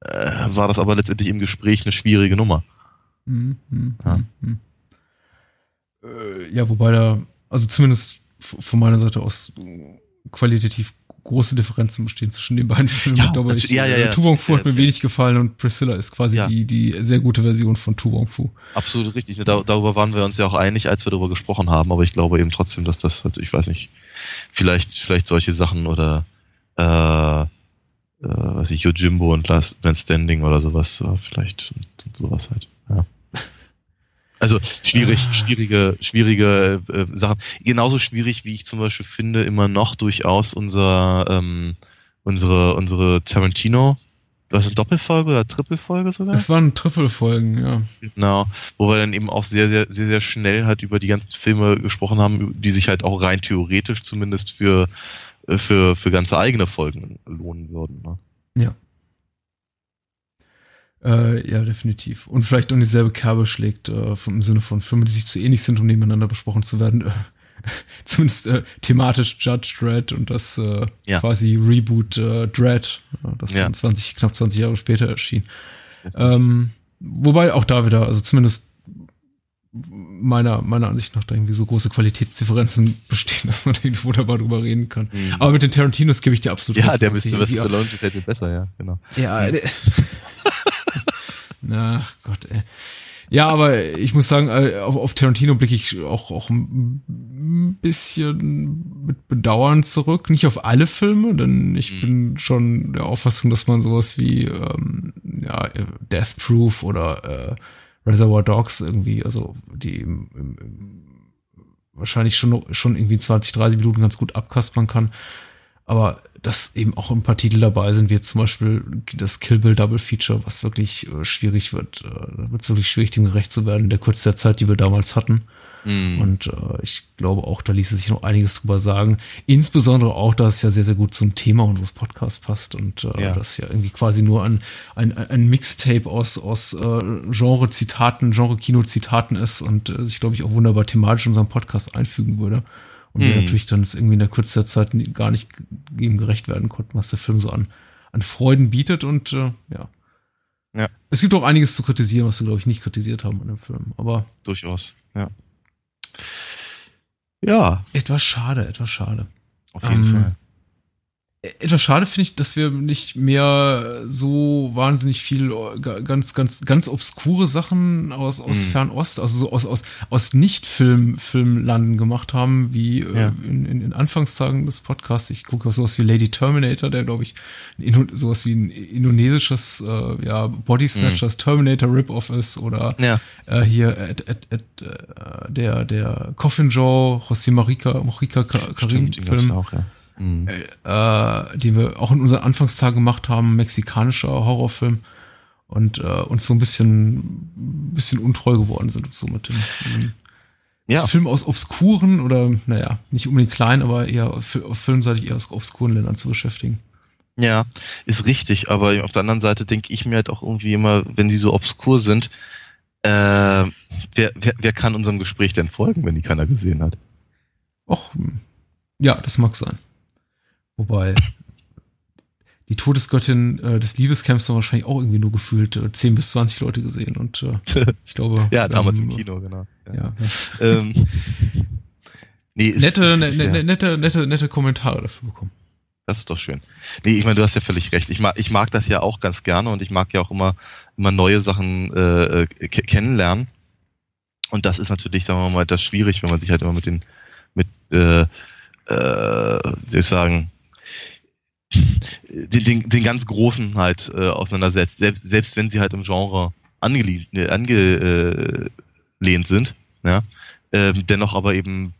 äh, war das aber letztendlich im Gespräch eine schwierige Nummer. Mhm. mhm ja. Mhm. Äh, ja, wobei da, also zumindest von meiner Seite aus qualitativ große Differenzen bestehen zwischen den beiden Filmen. Ja, ich glaube, ich, ja, ja, ja, Tubong Fu hat mir wenig gefallen und Priscilla ist quasi ja. die, die sehr gute Version von Tubong Fu. Absolut richtig. Da, darüber waren wir uns ja auch einig, als wir darüber gesprochen haben, aber ich glaube eben trotzdem, dass das, also ich weiß nicht, vielleicht, vielleicht solche Sachen oder äh, äh, was ich, Yojimbo und Last Man Standing oder sowas, äh, vielleicht sowas halt, ja. Also schwierig, schwierige, schwierige äh, Sachen. Genauso schwierig, wie ich zum Beispiel finde, immer noch durchaus unser, ähm, unsere, unsere Tarantino, was eine Doppelfolge oder Trippelfolge sogar? Es waren Trippelfolgen, ja. Genau, wo wir dann eben auch sehr, sehr, sehr, sehr schnell halt über die ganzen Filme gesprochen haben, die sich halt auch rein theoretisch zumindest für für, für ganze eigene Folgen lohnen würden. Ne? Ja. Äh, ja, definitiv. Und vielleicht auch dieselbe Kerbe schlägt, äh, im Sinne von Filmen, die sich zu ähnlich sind, um nebeneinander besprochen zu werden. Äh, zumindest äh, thematisch Judge Dredd und das äh, ja. quasi Reboot äh, Dredd, das ja. 20, knapp 20 Jahre später erschien. Ähm, wobei auch da wieder, also zumindest meiner, meiner Ansicht nach da irgendwie so große Qualitätsdifferenzen bestehen, dass man da irgendwie wunderbar drüber reden kann. Mhm. Aber mit den Tarantinos gebe ich dir absolut Ja, recht, der müsste, was Stallone gefällt mir besser, ja, genau. Ja, ja. Na Gott, ey. Ja, aber ich muss sagen, äh, auf, auf Tarantino blicke ich auch, auch ein bisschen mit Bedauern zurück. Nicht auf alle Filme, denn ich mhm. bin schon der Auffassung, dass man sowas wie ähm, ja, Death Proof oder äh, Reservoir Dogs irgendwie, also die im, im, wahrscheinlich schon, schon irgendwie 20, 30 Minuten ganz gut abkaspern kann. Aber dass eben auch ein paar Titel dabei sind, wie zum Beispiel das Kill Bill Double Feature, was wirklich äh, schwierig wird. Äh, da wird wirklich schwierig, dem gerecht zu werden in der Kurze der Zeit, die wir damals hatten. Mm. Und äh, ich glaube auch, da ließe sich noch einiges drüber sagen. Insbesondere auch, dass es ja sehr, sehr gut zum Thema unseres Podcasts passt und äh, ja. das ja irgendwie quasi nur ein, ein, ein Mixtape aus, aus äh, Genre-Zitaten, Genre-Kino-Zitaten ist und äh, sich, glaube ich, auch wunderbar thematisch in unseren Podcast einfügen würde. Und wir mhm. natürlich dann es irgendwie in der Kürze der Zeit gar nicht ihm gerecht werden konnten, was der Film so an, an Freuden bietet. Und äh, ja. ja. Es gibt auch einiges zu kritisieren, was wir, glaube ich, nicht kritisiert haben an dem Film. Aber. Durchaus, ja. Ja. Etwas schade, etwas schade. Auf jeden ähm, Fall etwas schade finde ich, dass wir nicht mehr so wahnsinnig viel äh, ganz, ganz, ganz obskure Sachen aus, aus mhm. Fernost, also so aus, aus, aus Nicht-Film, Filmlanden gemacht haben, wie äh, ja. äh, in, in, in Anfangstagen des Podcasts. Ich gucke auf sowas wie Lady Terminator, der glaube ich sowas wie ein indonesisches, äh, ja, Body Snatchers mhm. Terminator Rip-Off ist oder ja. äh, hier at, at, at, äh, der, der Coffin Joe, José Marika, Marika Karim Film. Auch, ja mhm. äh, den wir auch in unseren Anfangstagen gemacht haben, mexikanischer Horrorfilm und äh, uns so ein bisschen, bisschen untreu geworden sind so mit dem, dem ja. Film aus obskuren oder, naja, nicht unbedingt klein, aber eher auf filmseitig eher aus obskuren Ländern zu beschäftigen. Ja, ist richtig, aber auf der anderen Seite denke ich mir halt auch irgendwie immer, wenn die so obskur sind, äh, wer, wer, wer kann unserem Gespräch denn folgen, wenn die keiner gesehen hat? Och, ja, das mag sein. Wobei die Todesgöttin äh, des Liebescamps haben wahrscheinlich auch irgendwie nur gefühlt äh, 10 bis 20 Leute gesehen und äh, ich glaube. ja, damals ähm, im Kino, genau. Ja. ja. ähm, nee, nette, ist, ist, ne, ne, nette, nette, nette Kommentare dafür bekommen. Das ist doch schön. Nee, ich meine, du hast ja völlig recht. Ich mag, ich mag das ja auch ganz gerne und ich mag ja auch immer, immer neue Sachen äh, äh kennenlernen. Und das ist natürlich, sagen wir mal, das schwierig, wenn man sich halt immer mit den, mit, äh, äh, wie ich sagen, den, den, den ganz Großen halt äh, auseinandersetzt, selbst, selbst wenn sie halt im Genre angelehnt, äh, angelehnt sind, ja, ähm, dennoch aber eben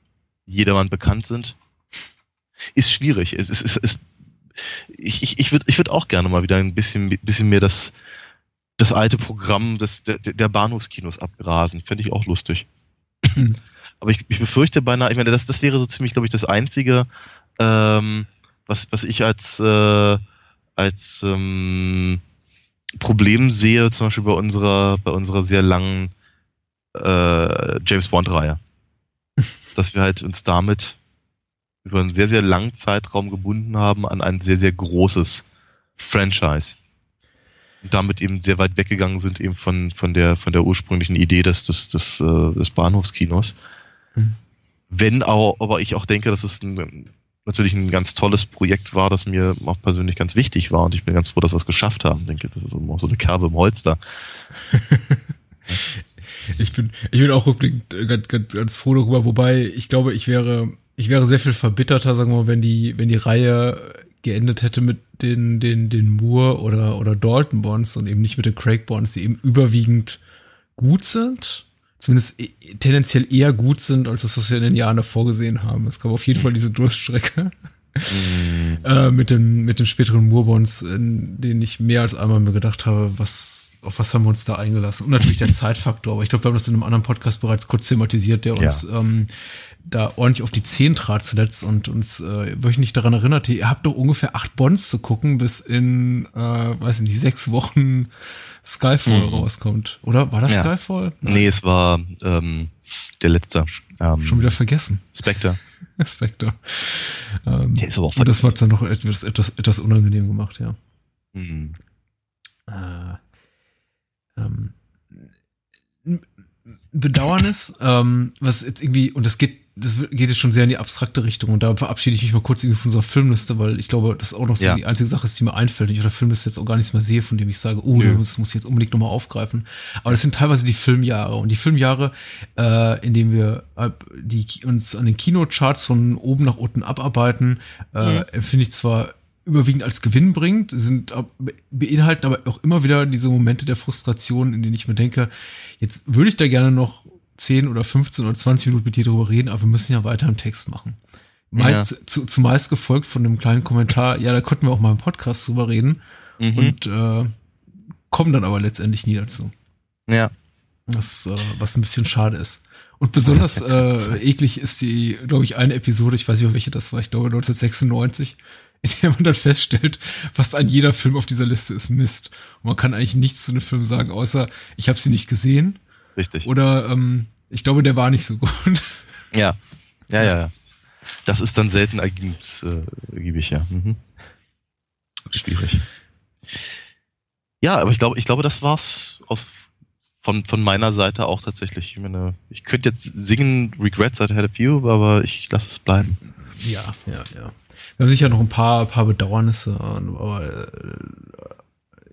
jedermann bekannt sind, ist schwierig. Es, es, es, ich ich, ich würde ich würd auch gerne mal wieder ein bisschen, bisschen mehr das, das alte Programm des, der, der Bahnhofskinos abgrasen. Fände ich auch lustig. Hm. Aber ich, ich befürchte beinahe, ich meine, das, das wäre so ziemlich, glaube ich, das einzige, ähm, was, was ich als, äh, als ähm, Problem sehe, zum Beispiel bei unserer, bei unserer sehr langen äh, James Bond-Reihe. dass wir halt uns damit über einen sehr, sehr langen Zeitraum gebunden haben an ein sehr, sehr großes Franchise. Und damit eben sehr weit weggegangen sind eben von, von der, von der ursprünglichen Idee des, des, des, äh, des Bahnhofskinos. Mhm. Wenn auch, aber ich auch denke, dass es ein, natürlich ein ganz tolles Projekt war, das mir auch persönlich ganz wichtig war und ich bin ganz froh, dass wir es geschafft haben. Ich denke, das ist auch so eine Kerbe im da. ich bin, ich bin auch rückblickend ganz, ganz, ganz froh darüber, wobei ich glaube, ich wäre, ich wäre sehr viel verbitterter, sagen wir mal, wenn die, wenn die Reihe geendet hätte mit den, den, den Moore oder, oder Dalton Bonds und eben nicht mit den Craig Bonds, die eben überwiegend gut sind zumindest e, tendenziell eher gut sind, als das, was wir in den Jahren davor gesehen haben. Es gab auf jeden Fall diese Durststrecke. Mm. äh, mit dem mit dem späteren Moorbonds, in denen ich mehr als einmal mir gedacht habe, was auf was haben wir uns da eingelassen? Und natürlich der Zeitfaktor, aber ich glaube, wir haben das in einem anderen Podcast bereits kurz thematisiert, der uns ja. ähm, da ordentlich auf die Zehen trat zuletzt und uns äh, wöchentlich daran erinnerte, ihr habt doch ungefähr acht Bonds zu gucken, bis in, äh, weiß ich nicht, sechs Wochen Skyfall mhm. rauskommt. Oder war das ja. Skyfall? Nein. Nee, es war ähm, der letzte. Ähm, Schon wieder vergessen. Spectre. Spectre. Ähm, der ist aber auch Und das hat dann noch etwas, etwas, etwas unangenehm gemacht, ja. Mhm. Äh, ähm, Bedauernis, ähm, was jetzt irgendwie, und das geht, das geht jetzt schon sehr in die abstrakte Richtung und da verabschiede ich mich mal kurz irgendwie von unserer Filmliste, weil ich glaube, das auch noch so Ja. die einzige Sache ist, die mir einfällt, ich auf der Filmliste jetzt auch gar nichts mehr sehe, von dem ich sage, oh, das muss ich jetzt unbedingt nochmal aufgreifen. Aber das sind teilweise die Filmjahre und die Filmjahre, äh, in denen wir äh, die, uns an den Kinocharts von oben nach unten abarbeiten, äh, empfinde ich zwar überwiegend als Gewinn bringt, sind beinhalten aber auch immer wieder diese Momente der Frustration, in denen ich mir denke, jetzt würde ich da gerne noch 10 oder 15 oder 20 Minuten mit dir drüber reden, aber wir müssen ja weiter im Text machen. Mei- Ja. zu, zu, zumeist gefolgt von einem kleinen Kommentar, ja, da konnten wir auch mal im Podcast drüber reden Mhm. und äh, kommen dann aber letztendlich nie dazu. ja. Was, äh, was ein bisschen schade ist. Und besonders äh, eklig ist die, glaube ich, eine Episode, ich weiß nicht welche das war, ich glaube 1996, in der man dann feststellt, fast ein jeder Film auf dieser Liste ist Mist. Und man kann eigentlich nichts zu dem Film sagen, außer ich habe sie nicht gesehen Richtig. oder ähm, ich glaube, der war nicht so gut. Ja. Ja, ja, ja. Das ist dann selten ergiebig, äh, ergiebig ja. Mhm. Schwierig. Ja, aber ich glaube, ich glaube, das war's auf, von, von meiner Seite auch tatsächlich. Ich meine, ich könnte jetzt singen Regrets I had a few, aber ich lasse es bleiben. Ja, ja, ja. Wir haben sicher noch ein paar, paar Bedauernisse, aber äh,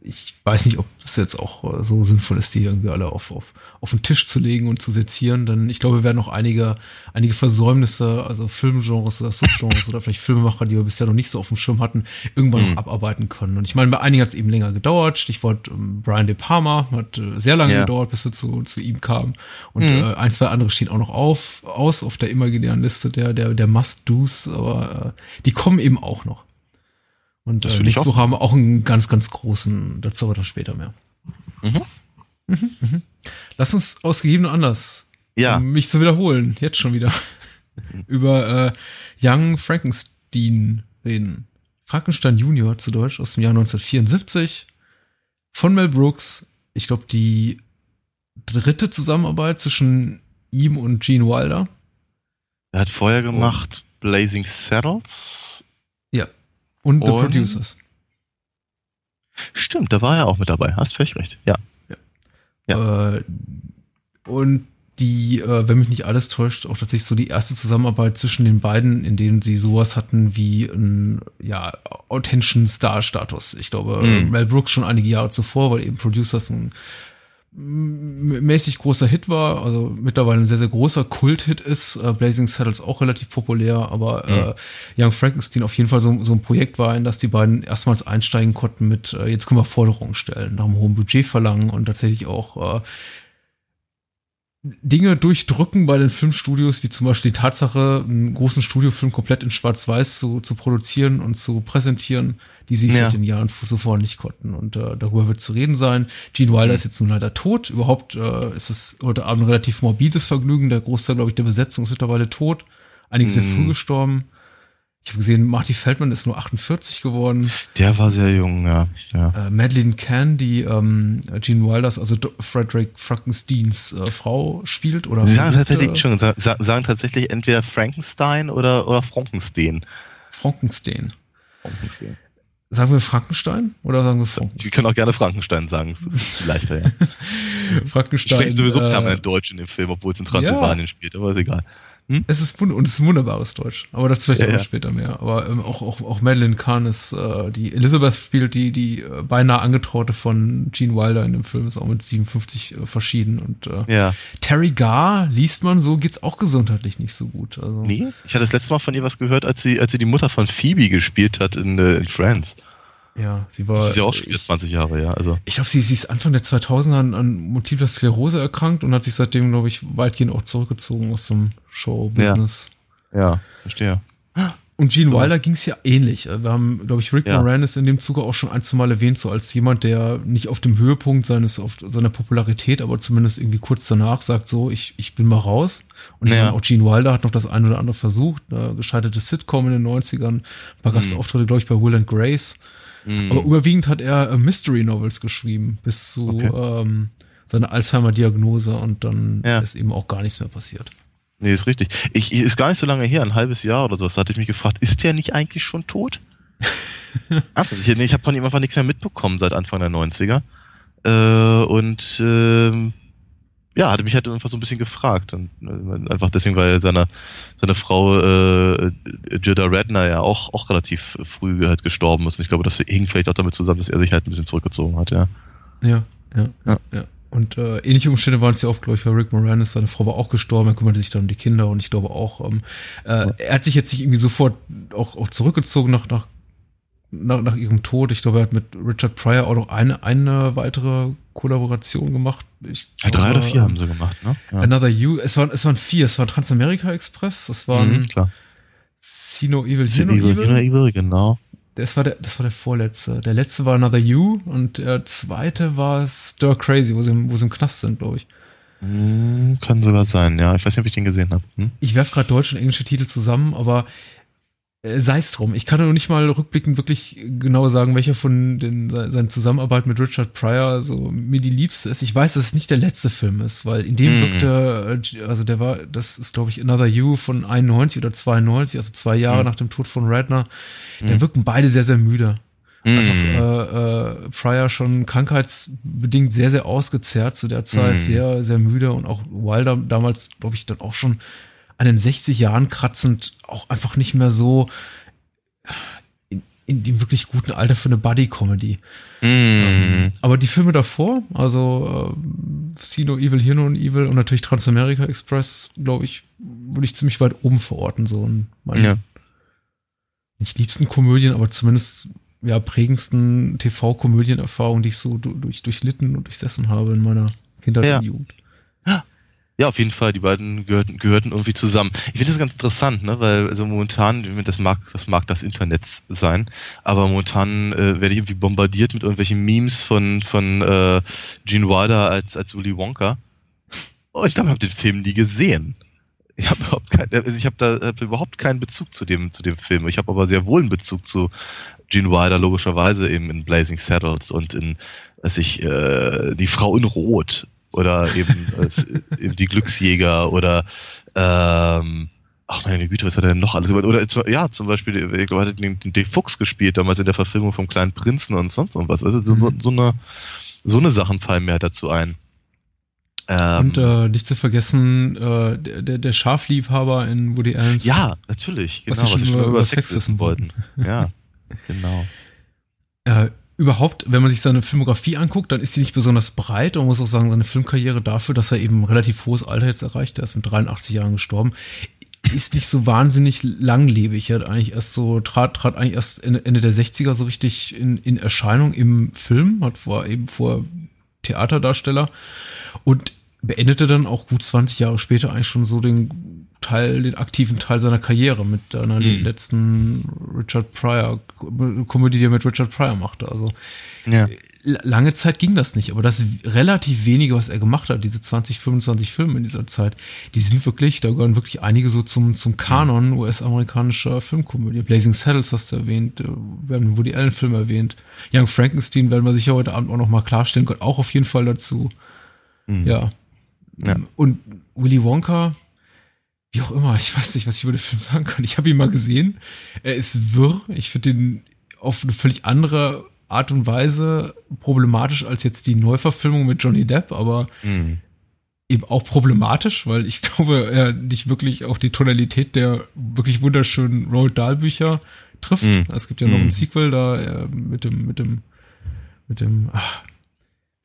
ich weiß nicht, ob es jetzt auch äh, so sinnvoll ist, die irgendwie alle auf, auf, auf den Tisch zu legen und zu sezieren, denn ich glaube, wir werden noch einige, einige Versäumnisse, also Filmgenres oder Subgenres oder vielleicht Filmemacher, die wir bisher noch nicht so auf dem Schirm hatten, irgendwann Mhm. noch abarbeiten können. Und ich meine, bei einigen hat es eben länger gedauert. Stichwort ähm, Brian De Palma hat äh, sehr lange Ja. gedauert, bis wir zu, zu ihm kamen. Und Mhm. äh, ein, zwei andere stehen auch noch auf, aus auf der imaginären Liste der, der, der Must-Dos, aber äh, die kommen eben auch noch. Und äh, nächste. Woche haben wir auch einen ganz, ganz großen, dazu aber dann später mehr. Mhm. Mhm, mhm. Lass uns aus gegebenem Anlass, Ja, um mich zu wiederholen, jetzt schon wieder, über äh, Young Frankenstein reden. Frankenstein Junior zu Deutsch aus dem Jahr 1974 von Mel Brooks. Ich glaube, die dritte Zusammenarbeit zwischen ihm und Gene Wilder. er hat vorher gemacht Blazing Saddles. Ja. Und The Und- Producers. Stimmt, da war er auch mit dabei. Hast völlig recht. Ja. Äh, und die, äh, wenn mich nicht alles täuscht, auch tatsächlich so die erste Zusammenarbeit zwischen den beiden, in denen sie sowas hatten wie ein, ja, authentischen Star-Status. Ich glaube, Mhm. Mel Brooks schon einige Jahre zuvor, weil eben Producers ein mäßig großer Hit war, also mittlerweile ein sehr, sehr großer Kult-Hit ist. Äh, Blazing Saddles auch relativ populär, aber äh, Young Frankenstein auf jeden Fall so, so ein Projekt war, in das die beiden erstmals einsteigen konnten mit, äh, jetzt können wir Forderungen stellen, nach einem hohen Budget verlangen und tatsächlich auch äh, Dinge durchdrücken bei den Filmstudios, wie zum Beispiel die Tatsache, einen großen Studiofilm komplett in Schwarz-Weiß zu, zu produzieren und zu präsentieren, die sie Ja. in den Jahren zuvor nicht konnten. Und äh, darüber wird zu reden sein. Gene Wilder ist jetzt nun leider tot. Überhaupt äh, ist es heute Abend ein relativ morbides Vergnügen. Der Großteil, glaube ich, der Besetzung ist mittlerweile tot. Einige sehr Mhm. früh gestorben. Ich habe gesehen, Marty Feldman ist nur 48 geworden. Der war sehr jung, ja. ja. Äh, Madeleine Kahn, die ähm, Gene Wilders, also Do- Frederick Frankensteins äh, Frau spielt oder Sie sagen tatsächlich, äh, schon, sagen, tatsächlich entweder Frankenstein oder, oder Frankenstein. Frankenstein. Frankenstein. Sagen wir Frankenstein oder sagen wir Sie Frankenstein? können auch gerne Frankenstein sagen, das ist leichter, ja. Frankenstein. Spricht sowieso äh, permanent Deutsch in dem Film, obwohl es in Transsilvanien spielt, aber ist egal. Es ist und es ist ein wunderbares Deutsch, aber dazu vielleicht Ja, auch ja. später mehr. Aber ähm, auch, auch, auch Madeleine Kahn ist, äh, die Elizabeth spielt, die, die äh, beinahe Angetraute von Gene Wilder in dem Film, ist auch mit 57 äh, verschieden. Und äh, Ja. Terry Garr liest man so, geht's auch gesundheitlich nicht so gut. Also, Nee, ich hatte das letzte Mal von ihr was gehört, als sie, als sie die Mutter von Phoebe gespielt hat in, äh, in Friends. Ja, sie war. Das ist ja auch schon ich, 20 Jahre, ja. Also, ich glaube, sie, sie ist Anfang der 2000er an, an Multipler Sklerose erkrankt und hat sich seitdem, glaube ich, weitgehend auch zurückgezogen aus dem Show-Business. ja, verstehe. Und Gene So Wilder ging es ja ähnlich. Wir haben, glaube ich, Rick Ja. Moranis in dem Zuge auch schon ein, zwei Mal erwähnt, so als jemand, der nicht auf dem Höhepunkt seines, auf seiner Popularität, aber zumindest irgendwie kurz danach sagt so, ich, ich bin mal raus. Und ich Ja. meine, auch Gene Wilder hat noch das ein oder andere versucht, eine gescheiterte Sitcom in den 90ern, ein paar Mhm. Gastauftritte, glaube ich, bei Will and Grace. Mhm. Aber überwiegend hat er äh, Mystery Novels geschrieben, bis zu Okay. ähm, seiner Alzheimer-Diagnose und dann Ja. ist eben auch gar nichts mehr passiert. Nee, ist richtig. Ich, ist gar nicht so lange her, ein halbes Jahr oder so, da hatte ich mich gefragt, ist der nicht eigentlich schon tot? Ernsthaft, ich, nee, ich habe von ihm einfach nichts mehr mitbekommen seit Anfang der 90er. Äh, und ähm, ja, hatte mich halt einfach so ein bisschen gefragt. Und äh, einfach deswegen, weil seine, seine Frau äh, Jada Redner ja auch, auch relativ früh halt gestorben ist. Und ich glaube, das hing vielleicht auch damit zusammen, dass er sich halt ein bisschen zurückgezogen hat, ja. Ja, ja, ja. ja. Und äh, ähnliche Umstände waren es ja auch, glaube ich, bei Rick Moranis. Seine Frau war auch gestorben, er kümmerte sich dann um die Kinder und ich glaube auch, ähm, äh, er hat sich jetzt nicht irgendwie sofort auch, auch zurückgezogen nach, nach, nach, nach ihrem Tod. Ich glaube, er hat mit Richard Pryor auch noch eine, eine weitere Kollaboration gemacht. Ich ja, drei oder vier haben sie gemacht, ne? Ja. Another You, es waren, es waren vier, es war Transamerica Express, es waren mhm, klar. Sino Evil, Sino Evil, Evil, Evil, genau. Das war der, das war der vorletzte. Der letzte war Another You und der zweite war Stir Crazy, wo sie, im, wo sie im Knast sind, glaube ich. Hm, kann sogar sein, ja. Ich weiß nicht, ob ich den gesehen habe. Hm? Ich werfe gerade deutsche und englische Titel zusammen, aber sei es drum. Ich kann nur nicht mal rückblickend wirklich genau sagen, welcher von den seinen Zusammenarbeit mit Richard Pryor so mir die liebste ist. Ich weiß, dass es nicht der letzte Film ist, weil in dem mm. wirkte, äh, also der war, das ist glaube ich Another You von 91 oder 92, also zwei Jahre mm. nach dem Tod von Radner. Mm. Da wirken beide sehr, sehr müde. Einfach mm. äh, äh, Pryor schon krankheitsbedingt sehr, sehr ausgezehrt zu der Zeit, mm. sehr, sehr müde und auch Wilder damals, glaube ich, dann auch schon an den 60 Jahren kratzend auch einfach nicht mehr so in, in dem wirklich guten Alter für eine Buddy-Comedy. Mm. Ähm, aber die Filme davor, also äh, Sino Evil, Here No Evil und natürlich Transamerica Express, glaube ich, würde ich ziemlich weit oben verorten. So und meine, ja. nicht liebsten Komödien, aber zumindest ja prägendsten TV-Komödienerfahrungen, die ich so durch, durchlitten und durchsessen habe in meiner Kindheit ja. und Jugend. Ja, auf jeden Fall. Die beiden gehörten, gehörten irgendwie zusammen. Ich finde das ganz interessant, ne, weil also momentan, das mag, das mag das Internet sein, aber momentan äh, werde ich irgendwie bombardiert mit irgendwelchen Memes von von äh, Gene Wilder als als Willy Wonka. Oh, ich glaube, ich habe den Film nie gesehen. Ich habe überhaupt kein, also ich habe da hab überhaupt keinen Bezug zu dem zu dem Film. Ich habe aber sehr wohl einen Bezug zu Gene Wilder logischerweise eben in Blazing Saddles und in, was ich, äh, die Frau in Rot oder eben, äh, eben die Glücksjäger oder ähm, Ach meine Güte, was hat er denn noch alles? Oder ja, zum Beispiel, ich glaube, er hat den, den D. Fuchs gespielt, damals in der Verfilmung vom kleinen Prinzen und sonst irgendwas. Also so, mhm. so, eine so eine Sachen fallen mir halt dazu ein. Ähm, und äh, nicht zu vergessen, äh, der, der Schafliebhaber in Woody Allen's. Ja, natürlich, genau, was, wir schon über, über Sex wissen wollten. Ja, genau. Äh, überhaupt, wenn man sich seine Filmografie anguckt, dann ist sie nicht besonders breit und muss auch sagen, seine Filmkarriere dafür, dass er eben relativ hohes Alter jetzt erreicht, er ist mit 83 Jahren gestorben, ist nicht so wahnsinnig langlebig. Er hat eigentlich erst so, trat, trat eigentlich erst Ende der 60er so richtig in, in Erscheinung im Film, hat vor eben vor Theaterdarsteller und beendete dann auch gut 20 Jahre später eigentlich schon so den Teil, den aktiven Teil seiner Karriere mit einer mhm. letzten Richard Pryor Komödie, die er mit Richard Pryor machte. Also ja. lange Zeit ging das nicht, aber das relativ wenige, was er gemacht hat, diese 20, 25 Filme in dieser Zeit, die sind wirklich, da gehören wirklich einige so zum zum Kanon US-amerikanischer Filmkomödie. Blazing Saddles hast du erwähnt, äh, wir haben den Woody Allen Film erwähnt. Young Frankenstein werden wir sicher heute Abend auch noch mal klarstellen, gehört auch auf jeden Fall dazu. Mhm. Ja. ja. Und Willy Wonka, wie auch immer, ich weiß nicht, was ich über den Film sagen kann. Ich habe ihn mal gesehen. Er ist wirr. Ich finde ihn auf eine völlig andere Art und Weise problematisch als jetzt die Neuverfilmung mit Johnny Depp, aber mhm. eben auch problematisch, weil ich glaube, er nicht wirklich auch die Tonalität der wirklich wunderschönen Roald Dahl Bücher trifft. Mhm. Es gibt ja noch ein mhm. Sequel da äh, mit dem mit dem mit dem ach,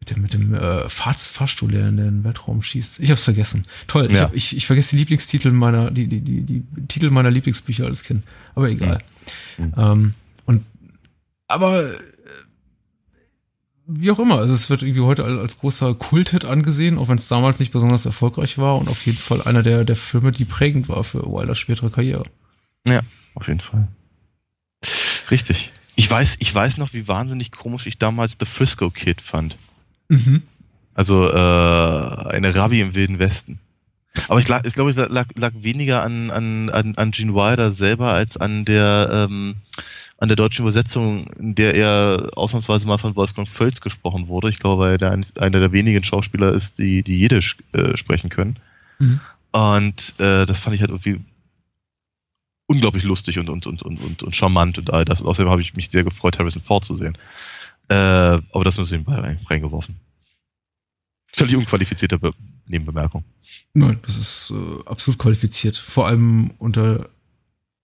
mit dem, mit dem äh, Fahrstuhl, der in den Weltraum schießt. Ich hab's vergessen. Toll, ja. ich, hab, ich, ich vergesse die Lieblingstitel meiner, die, die, die, die Titel meiner Lieblingsbücher als Kind. Aber egal. Mhm. Ähm, und aber äh, wie auch immer, also es wird irgendwie heute als großer Kulthit angesehen, auch wenn es damals nicht besonders erfolgreich war und auf jeden Fall einer der, der Filme, die prägend war für Wilders spätere Karriere. Ja, auf jeden Fall. Richtig. Ich weiß, ich weiß noch, wie wahnsinnig komisch ich damals The Frisco Kid fand. Mhm. Also äh, eine Rabbi im Wilden Westen. Aber ich, ich glaube, es lag, lag weniger an, an, an, an Gene Wilder selber als an der ähm, an der deutschen Übersetzung, in der er ausnahmsweise mal von Wolfgang Völz gesprochen wurde. Ich glaube, weil er einer der wenigen Schauspieler ist, die, die Jiddisch äh, sprechen können. Mhm. Und äh, das fand ich halt irgendwie unglaublich lustig und, und, und, und, und, und charmant und all das. Und außerdem habe ich mich sehr gefreut, Harrison Ford zu sehen. Äh, aber das nur nebenbei reingeworfen. völlig unqualifizierte Be Nebenbemerkung. Nein, das ist äh, absolut qualifiziert. Vor allem unter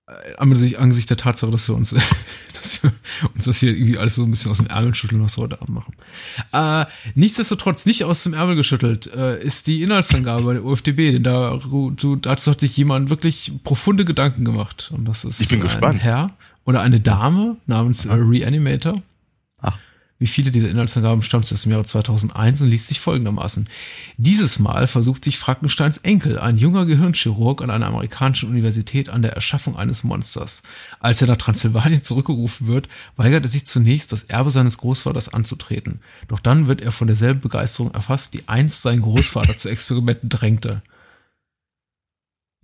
äh, angesichts der Tatsache, dass wir uns, dass wir uns das hier irgendwie alles so ein bisschen aus dem Ärmel schütteln, was wir heute Abend machen. Äh, nichtsdestotrotz nicht aus dem Ärmel geschüttelt äh, ist die Inhaltsangabe bei der UFDB, denn da, so, dazu hat sich jemand wirklich profunde Gedanken gemacht. Und das ist ich bin ein gespannt. Herr oder eine Dame namens äh, Reanimator. Wie viele dieser Inhaltsangaben stammt aus dem Jahre 2001 und liest sich folgendermaßen. Dieses Mal versucht sich Frankensteins Enkel, ein junger Gehirnchirurg an einer amerikanischen Universität, an der Erschaffung eines Monsters. Als er nach Transsilvanien zurückgerufen wird, weigert er sich zunächst, das Erbe seines Großvaters anzutreten. Doch dann wird er von derselben Begeisterung erfasst, die einst seinen Großvater zu Experimenten drängte.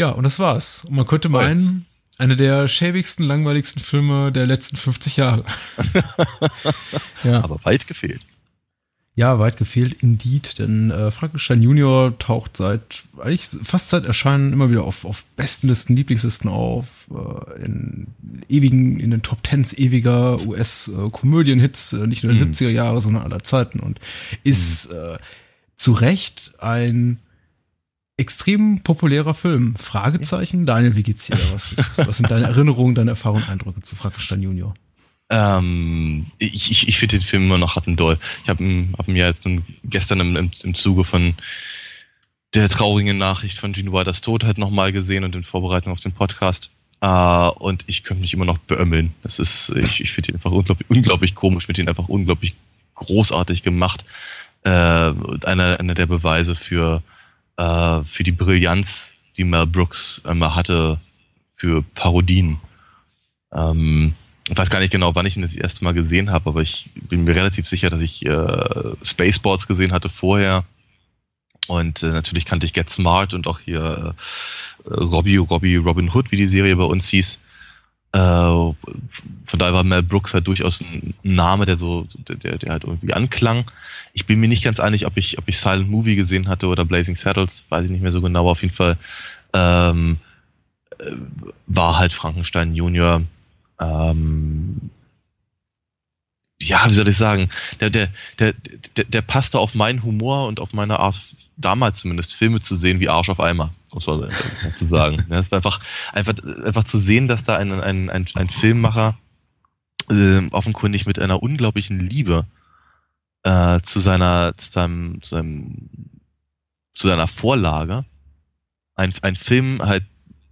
Ja, und das war's. Und man könnte meinen, eine der schäbigsten, langweiligsten Filme der letzten 50 Jahre. ja. Aber weit gefehlt. Ja, weit gefehlt, indeed, denn äh, Frankenstein Junior taucht seit eigentlich fast seit Erscheinen immer wieder auf, auf besten Listen, Lieblingslisten auf, äh, in ewigen, in den Top Tens ewiger US-Komödien-Hits, äh, nicht nur der mhm. 70er Jahre, sondern aller Zeiten und ist mhm. äh, zu Recht ein extrem populärer Film. Fragezeichen. Daniel, wie geht's dir? Was, ist, was sind deine Erinnerungen, deine Erfahrungen, Eindrücke zu Frankenstein Junior? Ähm, ich ich, ich finde den Film immer noch doll. Ich habe hab ihn ja jetzt nun gestern im, im, im Zuge von der traurigen Nachricht von Gene Wilder's Tod halt nochmal gesehen und in Vorbereitung auf den Podcast. Uh, und ich könnte mich immer noch beömmeln. Das ist, ich, ich finde ihn einfach unglaublich, unglaublich komisch, finde ihn einfach unglaublich großartig gemacht. Und einer, einer der Beweise für, uh, für die Brillanz, die Mel Brooks immer hatte für Parodien. Um, ich weiß gar nicht genau, wann ich ihn das erste Mal gesehen habe, aber ich bin mir relativ sicher, dass ich äh, Spaceballs gesehen hatte vorher. Und äh, natürlich kannte ich Get Smart und auch hier äh, Robbie, Robbie, Robin Hood, wie die Serie bei uns hieß. Äh, von daher war Mel Brooks halt durchaus ein Name, der so, der, der halt irgendwie anklang. Ich bin mir nicht ganz einig, ob ich, ob ich Silent Movie gesehen hatte oder Blazing Saddles, weiß ich nicht mehr so genau, auf jeden Fall ähm, äh, war halt Frankenstein Junior ähm, ja, wie soll ich sagen, der, der, der, der, der passte auf meinen Humor und auf meine Art, damals zumindest, Filme zu sehen wie Arsch auf Eimer, muss man zu sagen. ja, es war einfach, einfach, einfach zu sehen, dass da ein, ein, ein, ein Filmmacher äh, offenkundig mit einer unglaublichen Liebe äh, zu seiner, zu seinem, zu seinem, zu seiner Vorlage ein, ein Film halt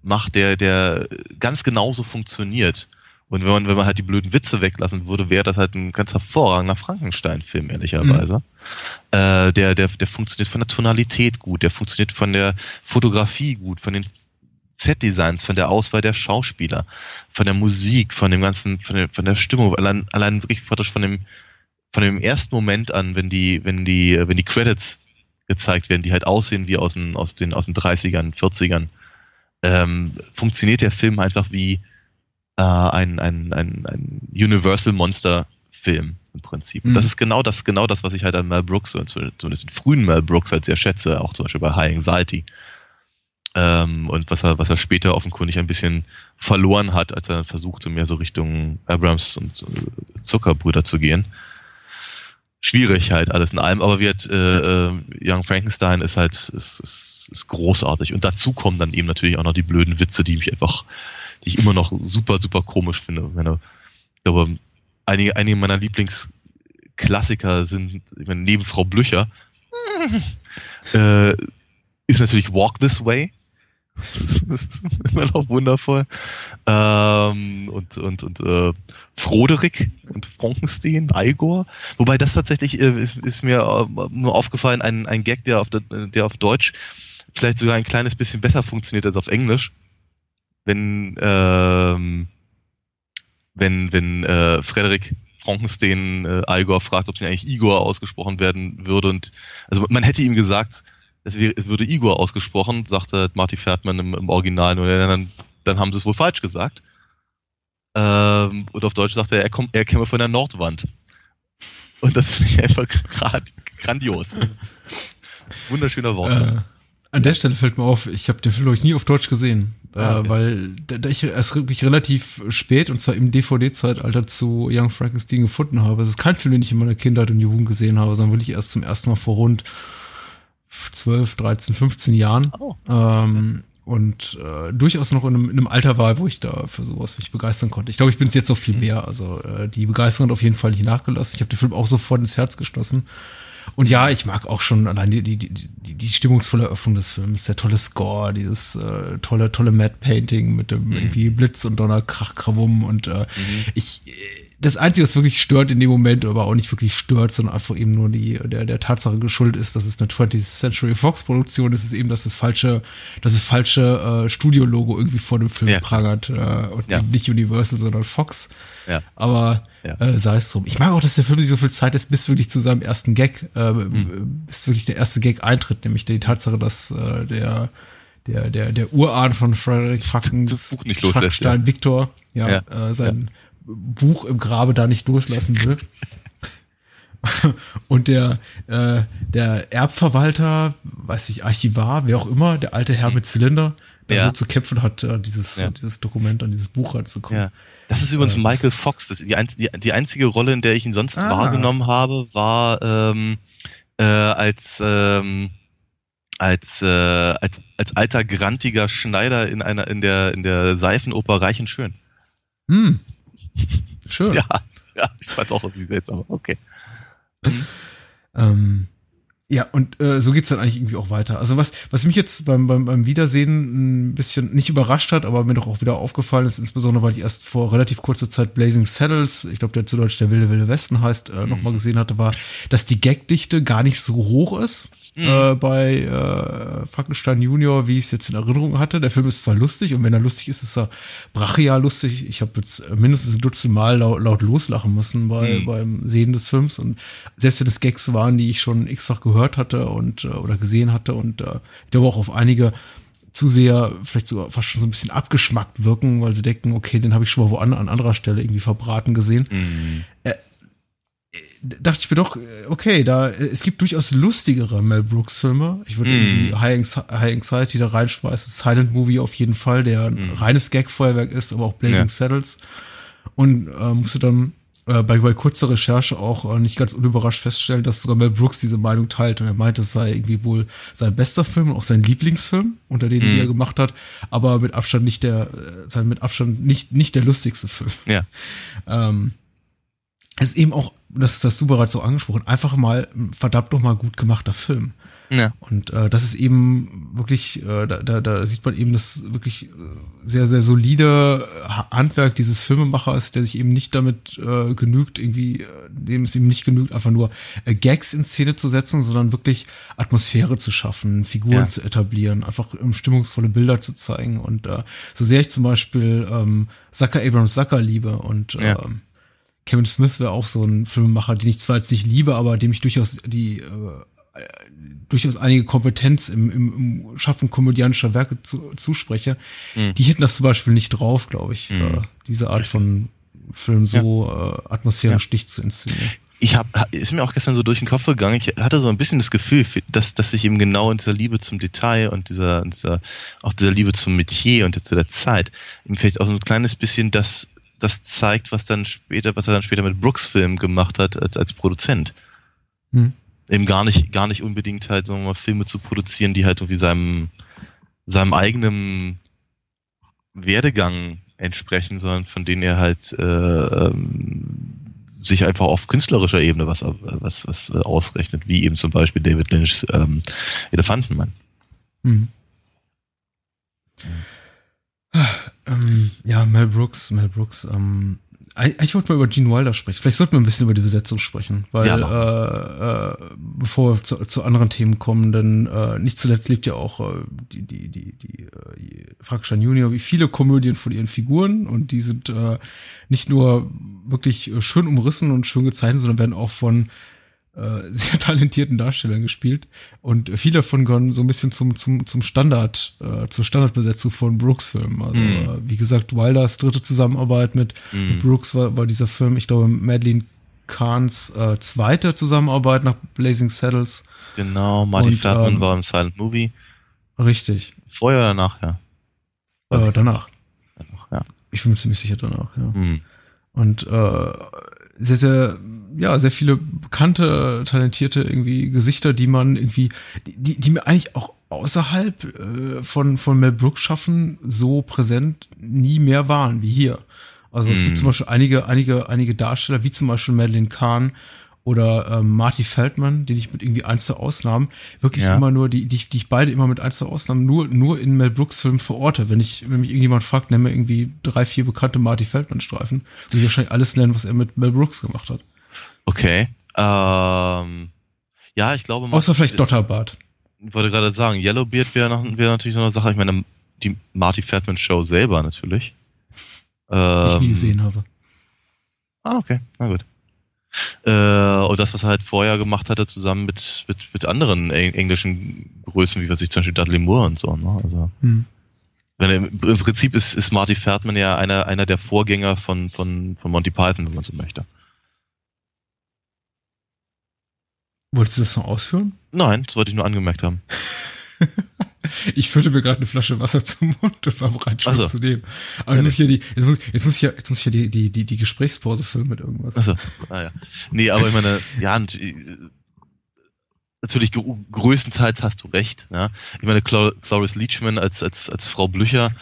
macht, der, der ganz genauso funktioniert und wenn man, wenn man halt die blöden Witze weglassen würde, wäre das halt ein ganz hervorragender Frankenstein-Film, ehrlicherweise. Mhm. Äh, der, der, der funktioniert von der Tonalität gut, der funktioniert von der Fotografie gut, von den Set-Designs, von der Auswahl der Schauspieler, von der Musik, von dem ganzen, von der, von der Stimmung, allein, allein wirklich praktisch von dem, von dem ersten Moment an, wenn die, wenn die, wenn die Credits gezeigt werden, die halt aussehen wie aus den, aus den, aus den 30ern, 40ern, ähm, funktioniert der Film einfach wie, äh, ein, ein, ein, ein Universal Monster Film im Prinzip. Und das mhm. ist genau das, genau das, was ich halt an Mel Brooks, zumindest den frühen Mel Brooks halt sehr schätze, auch zum Beispiel bei High Anxiety. Ähm, und was er, was er später offenkundig ein bisschen verloren hat, als er versuchte, mehr so Richtung Abrams und äh, Zuckerbrüder zu gehen. Schwierig halt alles in allem, aber wird äh, äh, Young Frankenstein ist halt ist, ist, ist großartig. Und dazu kommen dann eben natürlich auch noch die blöden Witze, die mich einfach die ich immer noch super, super komisch finde. Ich, meine, ich glaube, einige, einige meiner Lieblingsklassiker sind, ich meine, neben Frau Blücher, äh, ist natürlich Walk This Way. Das ist, das ist immer noch wundervoll. Ähm, und und, und äh, Froderick und Frankenstein, Igor. Wobei das tatsächlich äh, ist, ist mir äh, nur aufgefallen, ein, ein Gag, der auf, der, der auf Deutsch vielleicht sogar ein kleines bisschen besser funktioniert als auf Englisch wenn, ähm, wenn, wenn äh, Frederik Frankenstein äh, Igor fragt, ob sie eigentlich Igor ausgesprochen werden würde. Und also man hätte ihm gesagt, es, wäre, es würde Igor ausgesprochen, sagte Marty Ferdman im, im Original, und dann, dann haben sie es wohl falsch gesagt. Ähm, und auf Deutsch sagte er, er, kommt, er käme von der Nordwand. Und das finde ich einfach grandios. Wunderschöner Wort. Äh, an der Stelle fällt mir auf, ich habe den Film, glaube ich, nie auf Deutsch gesehen. Ah, okay. äh, weil da, da ich erst wirklich relativ spät, und zwar im DVD-Zeitalter, zu Young Frankenstein gefunden habe. Es ist kein Film, den ich in meiner Kindheit und Jugend gesehen habe, sondern wirklich erst zum ersten Mal vor rund 12, 13, 15 Jahren. Oh. Ähm, und äh, durchaus noch in einem, in einem Alter war, wo ich da für sowas mich begeistern konnte. Ich glaube, ich bin es jetzt noch viel mehr. Also äh, die Begeisterung hat auf jeden Fall nicht nachgelassen. Ich habe den Film auch sofort ins Herz geschlossen. Und ja, ich mag auch schon allein die, die, die, die, stimmungsvolle Eröffnung des Films, der tolle Score, dieses äh, tolle, tolle Matte Painting mit dem irgendwie Blitz und Donner, Krach, Krawum und äh, ich, äh, das Einzige, was wirklich stört in dem Moment, aber auch nicht wirklich stört, sondern einfach eben nur die, der, der Tatsache geschuldet ist, dass es eine 20th Century Fox Produktion ist, ist eben, dass das falsche, dass das falsche äh, Studio-Logo irgendwie vor dem Film Ja. prangert äh, und Ja. nicht Universal, sondern Fox. Ja. Aber Ja. äh, sei es drum. Ich mag auch, dass der Film sich so viel Zeit ist, bis wirklich zu seinem ersten Gag, äh, Hm. bis wirklich der erste Gag eintritt, nämlich die Tatsache, dass äh, der der der der Urahn von Frederick nicht loslässt, Frankenstein Victor, ja, Ja. Äh, sein Buch im Grabe da nicht loslassen will. Und der, äh, der Erbverwalter, weiß ich, Archivar, wer auch immer, der alte Herr mit Zylinder, der Ja. so zu kämpfen hat, äh, dieses, Ja. dieses Dokument an dieses Buch ranzukommen. Ja. Das ist übrigens Äh, Michael Fox. Das, die, einz die, die einzige Rolle, in der ich ihn sonst Ah. wahrgenommen habe, war ähm, äh, als ähm, als, äh, als als alter grantiger Schneider in einer in der in der Seifenoper Reich und Schön. Hm. Schön. Ja, ja, ich fand's auch irgendwie seltsam. Okay. Ähm, ja, und äh, so geht's dann eigentlich irgendwie auch weiter. Also was, was mich jetzt beim, beim, beim Wiedersehen ein bisschen nicht überrascht hat, aber mir doch auch wieder aufgefallen ist, insbesondere weil ich erst vor relativ kurzer Zeit Blazing Saddles, ich glaube, der zu Deutsch der Wilde Wilde Westen heißt, äh, nochmal gesehen hatte, war, dass die Gagdichte gar nicht so hoch ist. Äh, bei äh, Frankenstein Junior, wie ich es jetzt in Erinnerung hatte. Der Film ist zwar lustig und wenn er lustig ist, ist er brachial lustig. Ich habe jetzt mindestens ein Dutzend Mal laut, laut loslachen müssen bei, Mhm. beim Sehen des Films und selbst wenn es Gags waren, die ich schon x-fach gehört hatte und äh, oder gesehen hatte und äh, ich glaube auch auf einige Zuseher vielleicht sogar fast schon so ein bisschen abgeschmackt wirken, weil sie denken, okay, den habe ich schon mal woanders an anderer Stelle irgendwie verbraten gesehen Mhm. Dachte ich mir doch, okay, da es gibt durchaus lustigere Mel Brooks Filme. Ich würde Mm. irgendwie High, High Anxiety da reinschmeißen, Silent Movie auf jeden Fall, der ein reines Gag-Feuerwerk ist, aber auch Blazing Ja. Saddles. Und äh, musste dann äh, bei, bei kurzer Recherche auch äh, nicht ganz unüberrascht feststellen, dass sogar Mel Brooks diese Meinung teilt und er meinte, es sei irgendwie wohl sein bester Film und auch sein Lieblingsfilm unter denen, die Mhm. er gemacht hat, aber mit Abstand nicht der, äh, sein mit Abstand nicht nicht der lustigste Film. Ja. Ähm, ist eben auch, das hast du bereits so angesprochen, einfach mal verdammt noch mal gut gemachter Film. Ja. Und äh, das ist eben wirklich, äh, da, da, da sieht man eben das wirklich äh, sehr, sehr solide Ha- Handwerk dieses Filmemachers, der sich eben nicht damit äh, genügt, irgendwie, äh, dem es ihm nicht genügt, einfach nur äh, Gags in Szene zu setzen, sondern wirklich Atmosphäre zu schaffen, Figuren Ja. zu etablieren, einfach ähm, stimmungsvolle Bilder zu zeigen. Und äh, so sehr ich zum Beispiel ähm, Zucker Abrams Zucker liebe und Ja. ähm, Kevin Smith wäre auch so ein Filmemacher, den ich zwar jetzt nicht liebe, aber dem ich durchaus die äh, durchaus einige Kompetenz im, im, im Schaffen komödianischer Werke zu, zuspreche. Mhm. Die hätten das zum Beispiel nicht drauf, glaube ich, Mhm. äh, diese Art von Film so äh, atmosphärisch dicht zu inszenieren. Ich habe, ist mir auch gestern so durch den Kopf gegangen. Ich hatte so ein bisschen das Gefühl, dass, dass sich eben genau in dieser Liebe zum Detail und dieser, dieser, auch dieser Liebe zum Metier und zu der Zeit ihm vielleicht auch so ein kleines bisschen das, das zeigt, was dann später, was er dann später mit Brooks Film gemacht hat als, als Produzent. Hm. Eben gar nicht, gar nicht unbedingt halt, sagen wir mal, Filme zu produzieren, die halt irgendwie seinem, seinem eigenen Werdegang entsprechen, sondern von denen er halt äh, ähm, sich einfach auf künstlerischer Ebene was, was, was ausrechnet, wie eben zum Beispiel David Lynch's ähm, Elefantenmann. Hm. Ähm, ja, Mel Brooks, Mel Brooks, ähm, eigentlich wollten wir über Gene Wilder sprechen. Vielleicht sollten wir ein bisschen über die Besetzung sprechen, weil Ja, äh, äh, bevor wir zu, zu anderen Themen kommen, denn äh, nicht zuletzt lebt ja auch äh, die die die die äh, Frankenstein Junior wie viele Komödien von ihren Figuren und die sind äh, nicht nur wirklich äh, schön umrissen und schön gezeichnet, sondern werden auch von äh, sehr talentierten Darstellern gespielt und viele davon gehören so ein bisschen zum zum zum Standard äh, zur Standardbesetzung von Brooks Filmen. Also Mhm. äh, wie gesagt, Wilders dritte Zusammenarbeit mit, Mhm. mit Brooks war, war dieser Film, ich glaube, Madeline Kahns äh, zweite Zusammenarbeit nach Blazing Saddles. Genau, Marty Feldman ähm, war im Silent Movie. Richtig. Vorher oder danach, ja. Äh, danach. Danach, ja. Ich bin mir ziemlich sicher danach, ja. Hm. Und äh, sehr, sehr, ja, sehr viele bekannte, talentierte irgendwie Gesichter, die man irgendwie, die, die mir eigentlich auch außerhalb äh, von, von Mel Brooks schaffen, so präsent nie mehr waren wie hier. Also es gibt zum Beispiel einige, einige, einige Darsteller, wie zum Beispiel Madeline Kahn oder ähm, Marty Feldman, den ich mit irgendwie ein, zwei Ausnahmen, wirklich Ja. immer nur, die, die, ich- die ich beide immer mit ein, zwei Ausnahmen nur, nur in Mel Brooks Filmen verorte. Wenn ich, wenn mich irgendjemand fragt, nenn mir irgendwie drei, vier bekannte Marty Feldman-Streifen, würde ich wahrscheinlich alles nennen, was er mit Mel Brooks gemacht hat. Okay. Ähm, ja, ich glaube, Außer vielleicht Dotterbart. Ich wollte gerade sagen, Yellowbeard wäre wäre natürlich noch eine Sache. Ich meine, die Marty Feldman Show selber natürlich. die ich nie Ähm, gesehen habe. Ah, okay, na gut. Äh, und das, was er halt vorher gemacht hatte, zusammen mit, mit, mit anderen eng englischen Größen, wie weiß ich, zum Beispiel Dudley Moore und so. Ne? Also, Hm. wenn im im Prinzip ist, ist Marty Feldman ja einer, einer der Vorgänger von, von, von Monty Python, wenn man so möchte. Wolltest du das noch ausführen? Nein, das wollte ich nur angemerkt haben. Ich füllte mir gerade eine Flasche Wasser zum Mund und war bereit, schon so. zu nehmen. Aber jetzt muss ich ja die, jetzt muss, jetzt muss ich ja, jetzt muss ich ja die, die, die, die Gesprächspause füllen mit irgendwas. Also, ah ja. Nee, aber ich meine, ja, äh, natürlich gr größtenteils hast du recht. Ja? Ich meine, Clor Cloris Leachman als, als, als Frau Blücher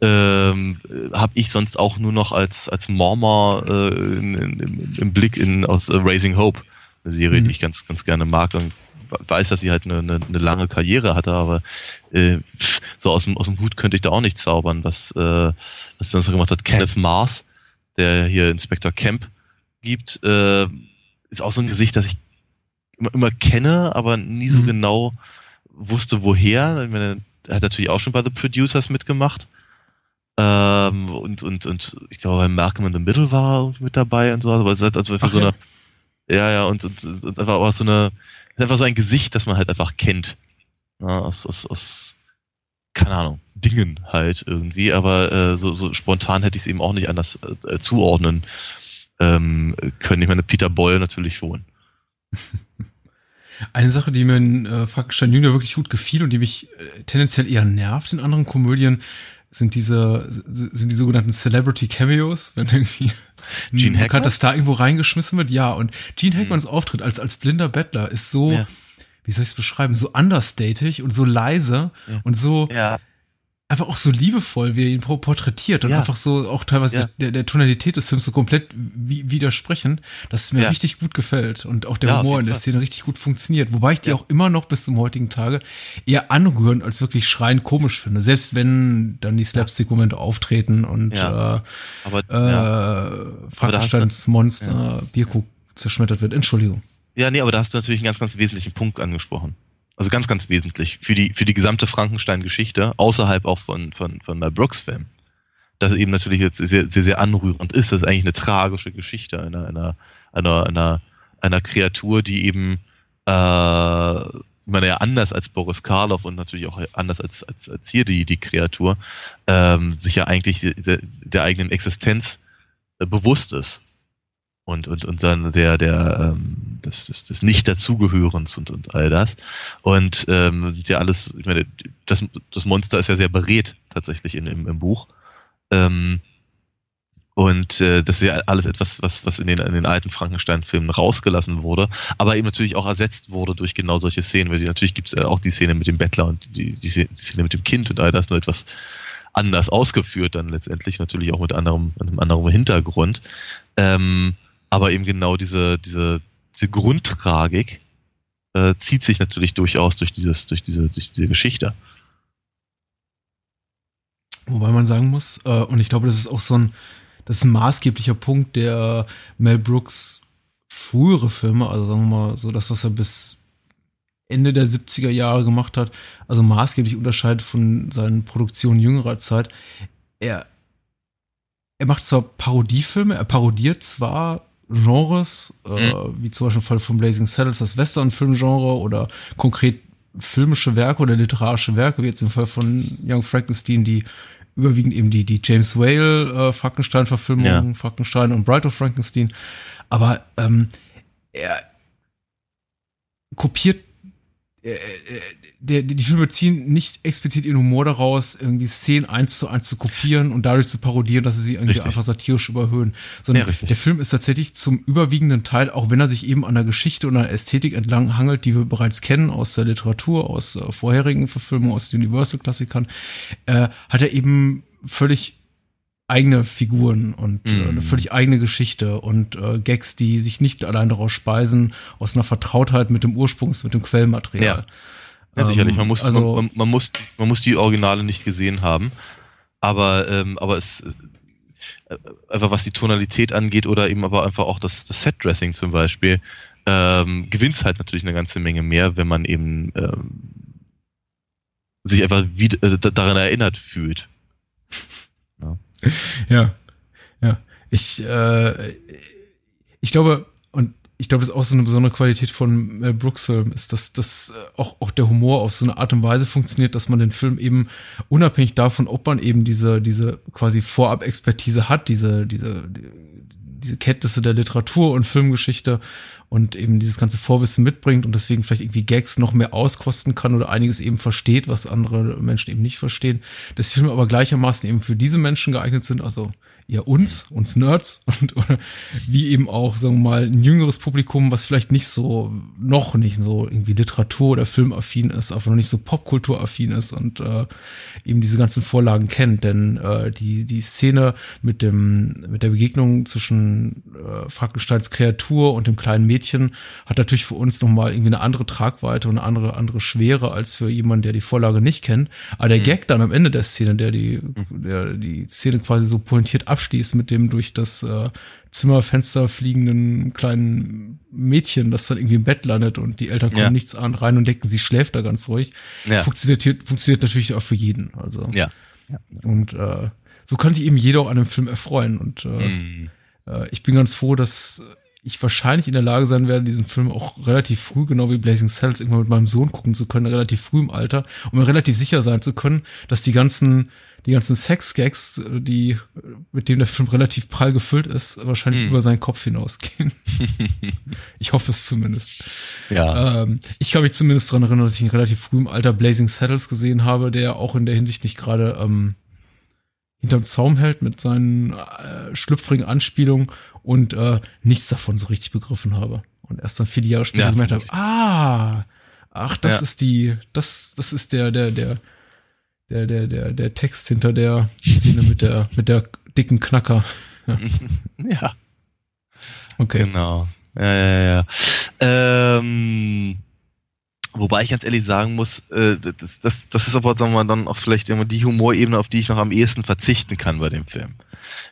ähm, habe ich sonst auch nur noch als, als Mormor äh, im, im Blick in, aus äh, Raising Hope, eine Serie, Mhm. die ich ganz, ganz gerne mag und weiß, dass sie halt eine, eine, eine lange Karriere hatte, aber äh, so aus dem, aus dem Hut könnte ich da auch nicht zaubern, was, äh, was sonst gemacht hat. Kenneth Mars, der hier Inspector Camp gibt, äh, ist auch so ein Gesicht, das ich immer, immer kenne, aber nie so Mhm. genau wusste, woher. Ich meine, er hat natürlich auch schon bei The Producers mitgemacht. Ähm, und, und, und ich glaube, bei Malcolm in the Middle war er mit dabei und so. Aber es halt also für Ach so eine, ja, ja, und, und, und, und einfach auch so eine, einfach so ein Gesicht, das man halt einfach kennt. Ja, aus, aus, aus, keine Ahnung, Dingen halt irgendwie, aber äh, so, so spontan hätte ich es eben auch nicht anders äh, zuordnen ähm, können. Ich meine, Peter Boyle natürlich schon. Eine Sache, die mir in äh, Frankenstein Junior wirklich gut gefiel und die mich äh, tendenziell eher nervt in anderen Komödien, sind diese, sind die sogenannten Celebrity Cameos, wenn irgendwie Gene bekannter Hackman? Star irgendwo reingeschmissen wird. Ja, und Gene Hackmans Auftritt als, als blinder Bettler ist so, Ja. wie soll ich es beschreiben, so understated und so leise Ja. und so Ja, einfach auch so liebevoll, wie er ihn por- porträtiert und Ja. einfach so auch teilweise Ja. der, der Tonalität des Films so komplett wi widersprechen, dass es mir Ja. richtig gut gefällt und auch der Humor in der. Szene richtig gut funktioniert. Wobei ich die auch immer noch bis zum heutigen Tage eher anrührend als wirklich schreiend komisch finde. Selbst wenn dann die Slapstick-Momente auftreten und Ja. aber äh, äh. Frankensteins Monster Bierkrug zerschmettert wird. Entschuldigung. ja, nee, aber da hast du natürlich einen ganz, ganz wesentlichen Punkt angesprochen. Also ganz, ganz wesentlich für die für die gesamte Frankenstein-Geschichte außerhalb auch von von von Mel Brooks Film. Das eben natürlich jetzt sehr sehr sehr anrührend ist. Das ist eigentlich eine tragische Geschichte einer einer einer einer, einer Kreatur, die eben äh, meine ja anders als Boris Karloff und natürlich auch anders als als, als hier die die Kreatur ähm, sich ja eigentlich der, der eigenen Existenz äh, bewusst ist und und und dann der der ähm, des, des, des nicht dazugehörens und und all das. Und ähm, ja alles ich meine das das Monster ist ja sehr beredt tatsächlich in im, im Buch. Ähm, und äh, das ist ja alles etwas was was in den in den alten Frankenstein-Filmen rausgelassen wurde aber eben natürlich auch ersetzt wurde durch genau solche Szenen weil die, natürlich gibt es auch die Szene mit dem Bettler und die, die Szene mit dem Kind und all das nur etwas anders ausgeführt dann letztendlich natürlich auch mit anderem einem anderen Hintergrund. Ähm, aber eben genau diese, diese, diese Grundtragik äh, zieht sich natürlich durchaus durch dieses, durch diese, durch diese Geschichte. Wobei man sagen muss, äh, und ich glaube, das ist auch so ein, das ist ein maßgeblicher Punkt, der Mel Brooks frühere Filme, also sagen wir mal so das, was er bis Ende der 70er Jahre gemacht hat, also maßgeblich unterscheidet von seinen Produktionen jüngerer Zeit. Er, er macht zwar Parodiefilme, er parodiert zwar Genres, äh, wie zum Beispiel im Fall von Blazing Saddles, das Western-Filmgenre oder konkret filmische Werke oder literarische Werke, wie jetzt im Fall von Young Frankenstein, die überwiegend eben die, die James Whale äh, Frankenstein-Verfilmung, Ja. Frankenstein und Bride of Frankenstein. Aber ähm, er kopiert, äh, äh, der, die Filme ziehen nicht explizit ihren Humor daraus, irgendwie Szenen eins zu eins zu kopieren und dadurch zu parodieren, dass sie sie irgendwie richtig. einfach satirisch überhöhen. Sondern ja, der Film ist tatsächlich zum überwiegenden Teil, auch wenn er sich eben an der Geschichte und der Ästhetik entlang hangelt, die wir bereits kennen aus der Literatur, aus äh, vorherigen Verfilmungen, aus Universal-Klassikern, äh, hat er eben völlig eigene Figuren und mm. äh, eine völlig eigene Geschichte und äh, Gags, die sich nicht allein daraus speisen, aus einer Vertrautheit mit dem Ursprungs-, mit dem Quellmaterial. Ja, ja sicherlich. Man muss, also, man, man, muss, man muss die Originale nicht gesehen haben, aber, ähm, aber es, äh, einfach was die Tonalität angeht oder eben aber einfach auch das, das Set-Dressing zum Beispiel, ähm, gewinnt halt natürlich eine ganze Menge mehr, wenn man eben ähm, sich einfach wieder, äh, daran erinnert fühlt. Ja. ja. Ich, äh, ich glaube, und ich glaube, das ist auch so eine besondere Qualität von Mel Brooks Film, ist, dass, dass auch, auch der Humor auf so eine Art und Weise funktioniert, dass man den Film eben unabhängig davon, ob man eben diese, diese quasi Vorab-Expertise hat, diese, diese, diese Kenntnisse der Literatur und Filmgeschichte und eben dieses ganze Vorwissen mitbringt und deswegen vielleicht irgendwie Gags noch mehr auskosten kann oder einiges eben versteht, was andere Menschen eben nicht verstehen. Dass Filme aber gleichermaßen eben für diese Menschen geeignet sind, also ja uns, uns Nerds und oder wie eben auch, sagen wir mal, ein jüngeres Publikum, was vielleicht nicht so, noch nicht so irgendwie Literatur- oder Filmaffin ist, aber noch nicht so Popkulturaffin ist und äh, eben diese ganzen Vorlagen kennt. Denn äh, die, die Szene mit dem, mit der Begegnung zwischen äh, Frankensteins Kreatur und dem kleinen Mädchen hat natürlich für uns nochmal irgendwie eine andere Tragweite und eine andere, andere Schwere als für jemanden, der die Vorlage nicht kennt. Aber der mhm. Gag dann am Ende der Szene, der die, mhm. der die Szene quasi so pointiert abschließt mit dem durch das äh, Zimmerfenster fliegenden kleinen Mädchen, das dann irgendwie im Bett landet und die Eltern kommen ja. nichts an rein und denken, sie schläft da ganz ruhig. Ja. Funktioniert, funktioniert natürlich auch für jeden. Also. Ja. ja. Und äh, so kann sich eben jeder auch an einem Film erfreuen. Und äh, mm. äh, ich bin ganz froh, dass ich wahrscheinlich in der Lage sein werde, diesen Film auch relativ früh, genau wie Blazing Cells, irgendwann mit meinem Sohn gucken zu können, relativ früh im Alter, um mir relativ sicher sein zu können, dass die ganzen die ganzen Sex-Gags, die, mit denen der Film relativ prall gefüllt ist, wahrscheinlich hm. über seinen Kopf hinausgehen. ich hoffe es zumindest. Ja. Ähm, ich kann mich zumindest daran erinnern, dass ich in relativ frühem Alter Blazing Saddles gesehen habe, der auch in der Hinsicht nicht gerade ähm, hinterm Zaum hält mit seinen äh, schlüpfrigen Anspielungen und äh, nichts davon so richtig begriffen habe. Und erst dann viele Jahre später ja, gemerkt habe, ah, ach, das ja. ist die, das, das ist der, der, der, der, der, der, der Text hinter der Szene mit der, mit der dicken Knacker. ja. Okay. Genau. Ja, ja, ja. Ähm, wobei ich ganz ehrlich sagen muss, äh, das, das, das ist aber, sagen wir mal, dann auch vielleicht immer die Humorebene, auf die ich noch am ehesten verzichten kann bei dem Film.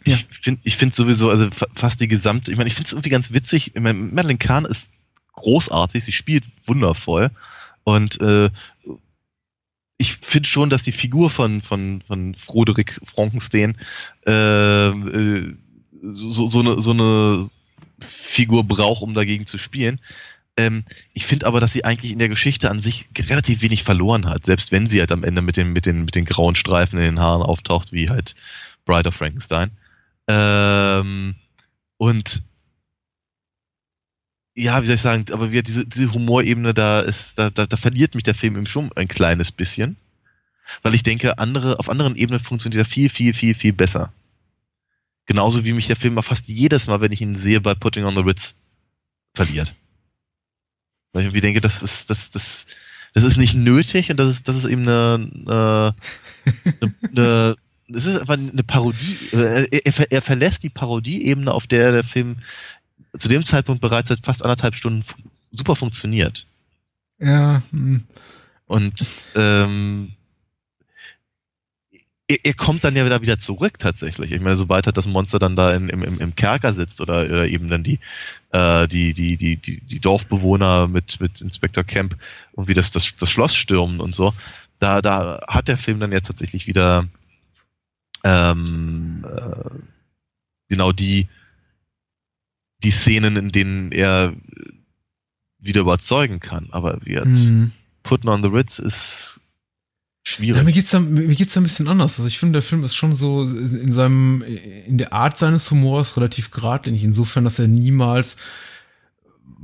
Ja. Ich finde ich finde sowieso, also fast die gesamte, ich meine, ich finde es irgendwie ganz witzig. Ich meine, Madeline Kahn ist großartig, sie spielt wundervoll. Und äh, ich finde schon, dass die Figur von, von, von Froderick Frankenstein äh, äh, so, so, eine, so eine Figur braucht, um dagegen zu spielen. Ähm, ich finde aber, dass sie eigentlich in der Geschichte an sich relativ wenig verloren hat, selbst wenn sie halt am Ende mit den, mit den, mit den grauen Streifen in den Haaren auftaucht, wie halt Bride of Frankenstein. Ähm, und ja, wie soll ich sagen, aber wie, diese, diese Humorebene, da ist, da, da, da verliert mich der Film eben schon ein kleines bisschen. Weil ich denke, andere, auf anderen Ebenen funktioniert er viel, viel, viel, viel besser. Genauso wie mich der Film fast jedes Mal, wenn ich ihn sehe, bei Putting on the Ritz verliert. Weil ich irgendwie denke, das ist, das, das, das ist nicht nötig und das ist, das ist eben eine, eine, eine das ist einfach eine Parodie, äh, er, er verlässt die Parodieebene, auf der der Film zu dem Zeitpunkt bereits seit fast anderthalb Stunden super funktioniert. Ja. Hm. Und ähm, er, er, kommt dann ja wieder wieder zurück tatsächlich. Ich meine, sobald halt das Monster dann da in, im, im Kerker sitzt oder, oder eben dann die, äh, die, die, die, die, die Dorfbewohner mit, mit Inspector Camp und wie das, das, das Schloss stürmen und so, da, da hat der Film dann ja tatsächlich wieder ähm, äh, genau die, die Szenen, in denen er wieder überzeugen kann. Aber hat mhm. Putting on the Ritz ist schwierig. Ja, mir geht's da, mir geht's da ein bisschen anders. Also ich finde, der Film ist schon so in seinem, in der Art seines Humors relativ geradlinig. Insofern, dass er niemals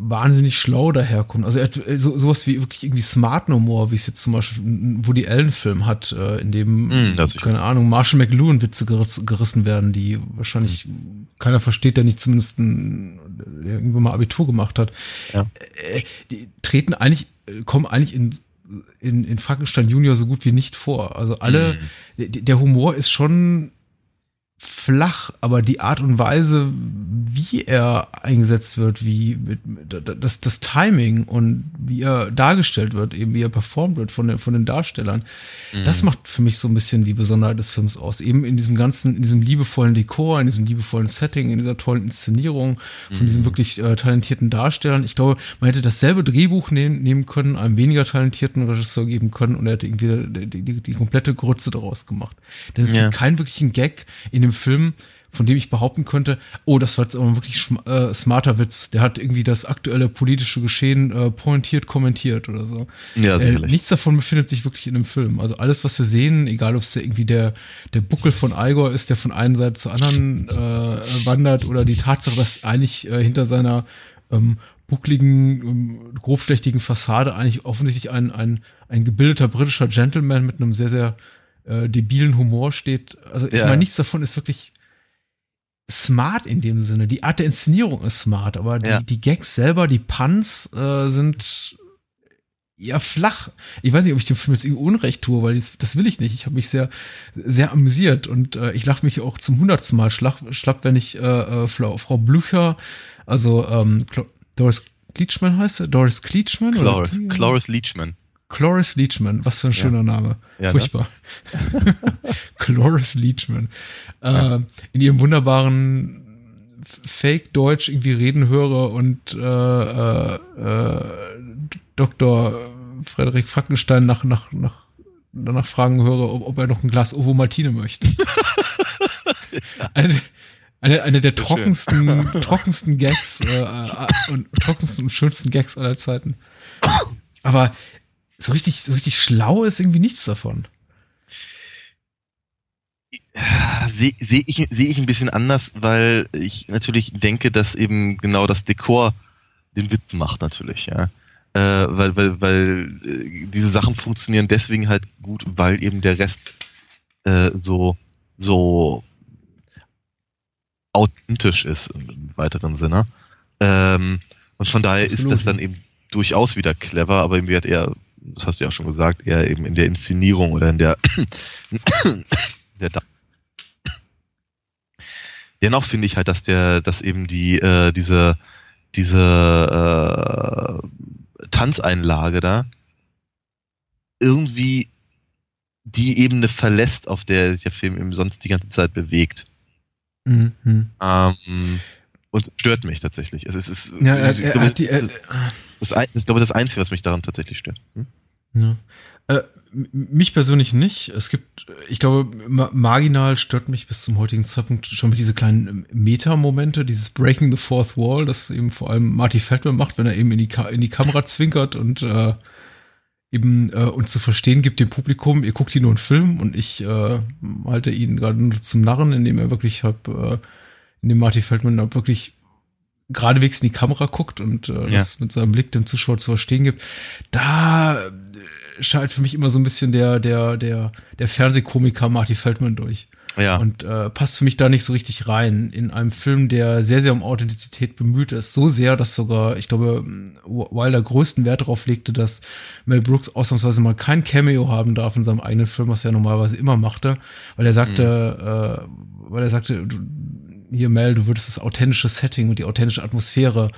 wahnsinnig schlau daherkommt. Also äh, so, sowas wie wirklich irgendwie Smart No More, wie es jetzt zum Beispiel ein Woody Allen-Film hat, äh, in dem, Mm, keine Ahnung, Marshall McLuhan-Witze geriss, gerissen werden, die wahrscheinlich keiner versteht, der nicht zumindest ein, der irgendwo mal Abitur gemacht hat. Ja. Äh, die treten eigentlich, kommen eigentlich in in, in Frankenstein Junior so gut wie nicht vor. Also alle, der, der Humor ist schon flach, aber die Art und Weise, wie er eingesetzt wird, wie das, das Timing und wie er dargestellt wird, eben wie er performt wird von den, von den Darstellern, Mhm. das macht für mich so ein bisschen die Besonderheit des Films aus. Eben in diesem ganzen, in diesem liebevollen Dekor, in diesem liebevollen Setting, in dieser tollen Inszenierung von Mhm. diesen wirklich äh, talentierten Darstellern. Ich glaube, man hätte dasselbe Drehbuch nehmen, nehmen können, einem weniger talentierten Regisseur geben können und er hätte irgendwie die, die, die komplette Grütze daraus gemacht. Denn es Ja. gibt keinen wirklichen Gag in dem Film, von dem ich behaupten könnte, oh, das war jetzt aber wirklich äh, smarter Witz. Der hat irgendwie das aktuelle politische Geschehen äh, pointiert kommentiert oder so. Ja, Äh, sicherlich. nichts davon befindet sich wirklich in dem Film. Also alles, was wir sehen, egal ob es irgendwie der, der Buckel von Igor ist, der von einer Seite zur anderen äh, wandert, oder die Tatsache, dass eigentlich äh, hinter seiner ähm, buckligen, ähm, grobschlächtigen Fassade eigentlich offensichtlich ein, ein, ein gebildeter britischer Gentleman mit einem sehr, sehr äh, debilen Humor steht. Also ich Ja. meine, nichts davon ist wirklich smart in dem Sinne. Die Art der Inszenierung ist smart, aber die, Ja. die Gags selber, die Puns äh, sind ja flach. Ich weiß nicht, ob ich dem Film jetzt irgendwie Unrecht tue, weil das, das will ich nicht. Ich habe mich sehr, sehr amüsiert und äh, ich lache mich auch zum hundertsten Mal schlapp, schlapp wenn ich äh, äh, Frau, Frau Blücher, also ähm, Doris Kleitschmann heißt sie? Doris oder Cloris? Cloris Leachman. Cloris Leachman, was für ein Ja. schöner Name. Ja, ne? Furchtbar. Cloris Leachman. Äh, Ja. In ihrem wunderbaren Fake-Deutsch irgendwie reden höre und äh, äh, äh, Dr. Frederik Frankenstein nach, nach, nach, danach fragen höre, ob, ob er noch ein Glas Ovo Martine möchte. eine, eine, eine der trockensten, trockensten Gags äh, äh, und trockensten und schönsten Gags aller Zeiten. Aber so richtig, so richtig schlau ist irgendwie nichts davon. Sehe seh ich, seh ich ein bisschen anders, weil ich natürlich denke, dass eben genau das Dekor den Witz macht natürlich, ja. Äh, weil, weil, weil äh, diese Sachen funktionieren deswegen halt gut, weil eben der Rest äh, so, so authentisch ist im weiteren Sinne. Ähm, und von daher ist Absolut, das dann eben durchaus wieder clever, aber irgendwie hat er, das hast du ja auch schon gesagt, eher eben in der Inszenierung oder in der, der Dennoch finde ich halt, dass der, dass eben die, äh, diese, diese äh, Tanzeinlage da irgendwie die Ebene verlässt, auf der sich der Film eben sonst die ganze Zeit bewegt. Mhm. Ähm, und es stört mich tatsächlich. Es ist, es ist Ja, er, er, er hat die, er, das, ist, glaube ich, das Einzige, was mich daran tatsächlich stört. Hm? Ja. Äh, mich persönlich nicht. Es gibt, ich glaube, ma marginal stört mich bis zum heutigen Zeitpunkt schon mit diese kleinen ähm, Meta-Momente, dieses Breaking the Fourth Wall, das eben vor allem Marty Feldman macht, wenn er eben in die, Ka in die Kamera zwinkert und äh, eben äh, uns zu verstehen gibt dem Publikum, ihr guckt hier nur einen Film und ich äh, halte ihn gerade nur zum Narren, indem er wirklich hab, äh, indem Marty Feldman wirklich geradewegs in die Kamera guckt und äh, Ja. das mit seinem Blick dem Zuschauer zu verstehen gibt, da äh, scheint für mich immer so ein bisschen der, der, der, der Fernsehkomiker Marty Feldman durch. Ja, Und äh, passt für mich da nicht so richtig rein in einem Film, der sehr, sehr um Authentizität bemüht ist. So sehr, dass sogar, ich glaube, Wilder größten Wert darauf legte, dass Mel Brooks ausnahmsweise mal kein Cameo haben darf in seinem eigenen Film, was er normalerweise immer machte, weil er sagte, äh, weil er sagte, du, hier Mel, du würdest das authentische Setting und die authentische Atmosphäre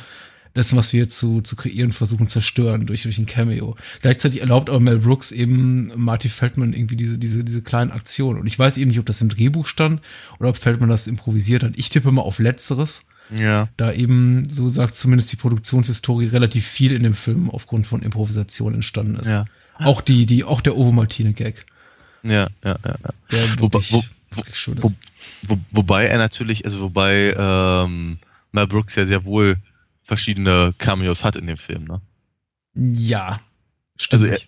dessen, was wir zu, zu kreieren versuchen, zerstören durch, durch ein Cameo. Gleichzeitig erlaubt aber Mel Brooks eben Marty Feldman irgendwie diese, diese, diese kleinen Aktionen. Und ich weiß eben nicht, ob das im Drehbuch stand oder ob Feldman das improvisiert hat. Ich tippe mal auf Letzteres, ja, da eben, so sagt zumindest die Produktionshistorie, relativ viel in dem Film aufgrund von Improvisation entstanden ist. ja, Auch die, die, auch der Ovo Martine Gag. ja, ja, ja. ja. Der wo- wirklich schön ist. Wo, wo, wobei er natürlich, also wobei ähm, Mel Brooks ja sehr wohl verschiedene Cameos hat in dem Film, ne? ja, stimmt. Also er-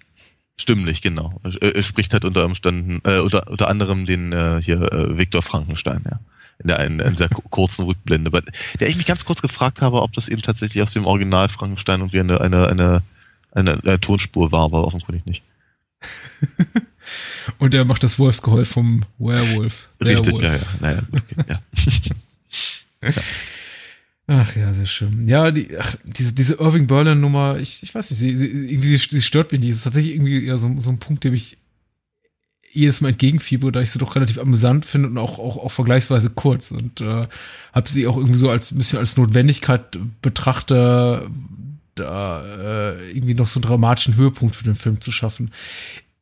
Stimmlich, genau. Er, er spricht halt unter Umständen, äh, unter, unter anderem den äh, hier äh, Viktor Frankenstein, ja. in der einen, in sehr kurzen Rückblende, bei der ich mich ganz kurz gefragt habe, ob das eben tatsächlich aus dem Original Frankenstein und wie eine, eine, eine, eine, eine Tonspur war, aber offenkundig nicht. und er macht das Wolfsgeheul vom Werewolf. Richtig, ja, ja. Naja, okay, ja. ja. Ach ja, sehr schön. Ja, die, ach, diese, diese Irving Berlin Nummer, ich, ich weiß nicht, sie, sie, irgendwie, sie, sie stört mich nicht. Es ist tatsächlich irgendwie eher so, so ein Punkt, dem ich jedes Mal entgegenfieber, da ich sie doch relativ amüsant finde und auch, auch, auch vergleichsweise kurz und äh, habe sie auch irgendwie so als ein bisschen als Notwendigkeit betrachte, da äh, irgendwie noch so einen dramatischen Höhepunkt für den Film zu schaffen.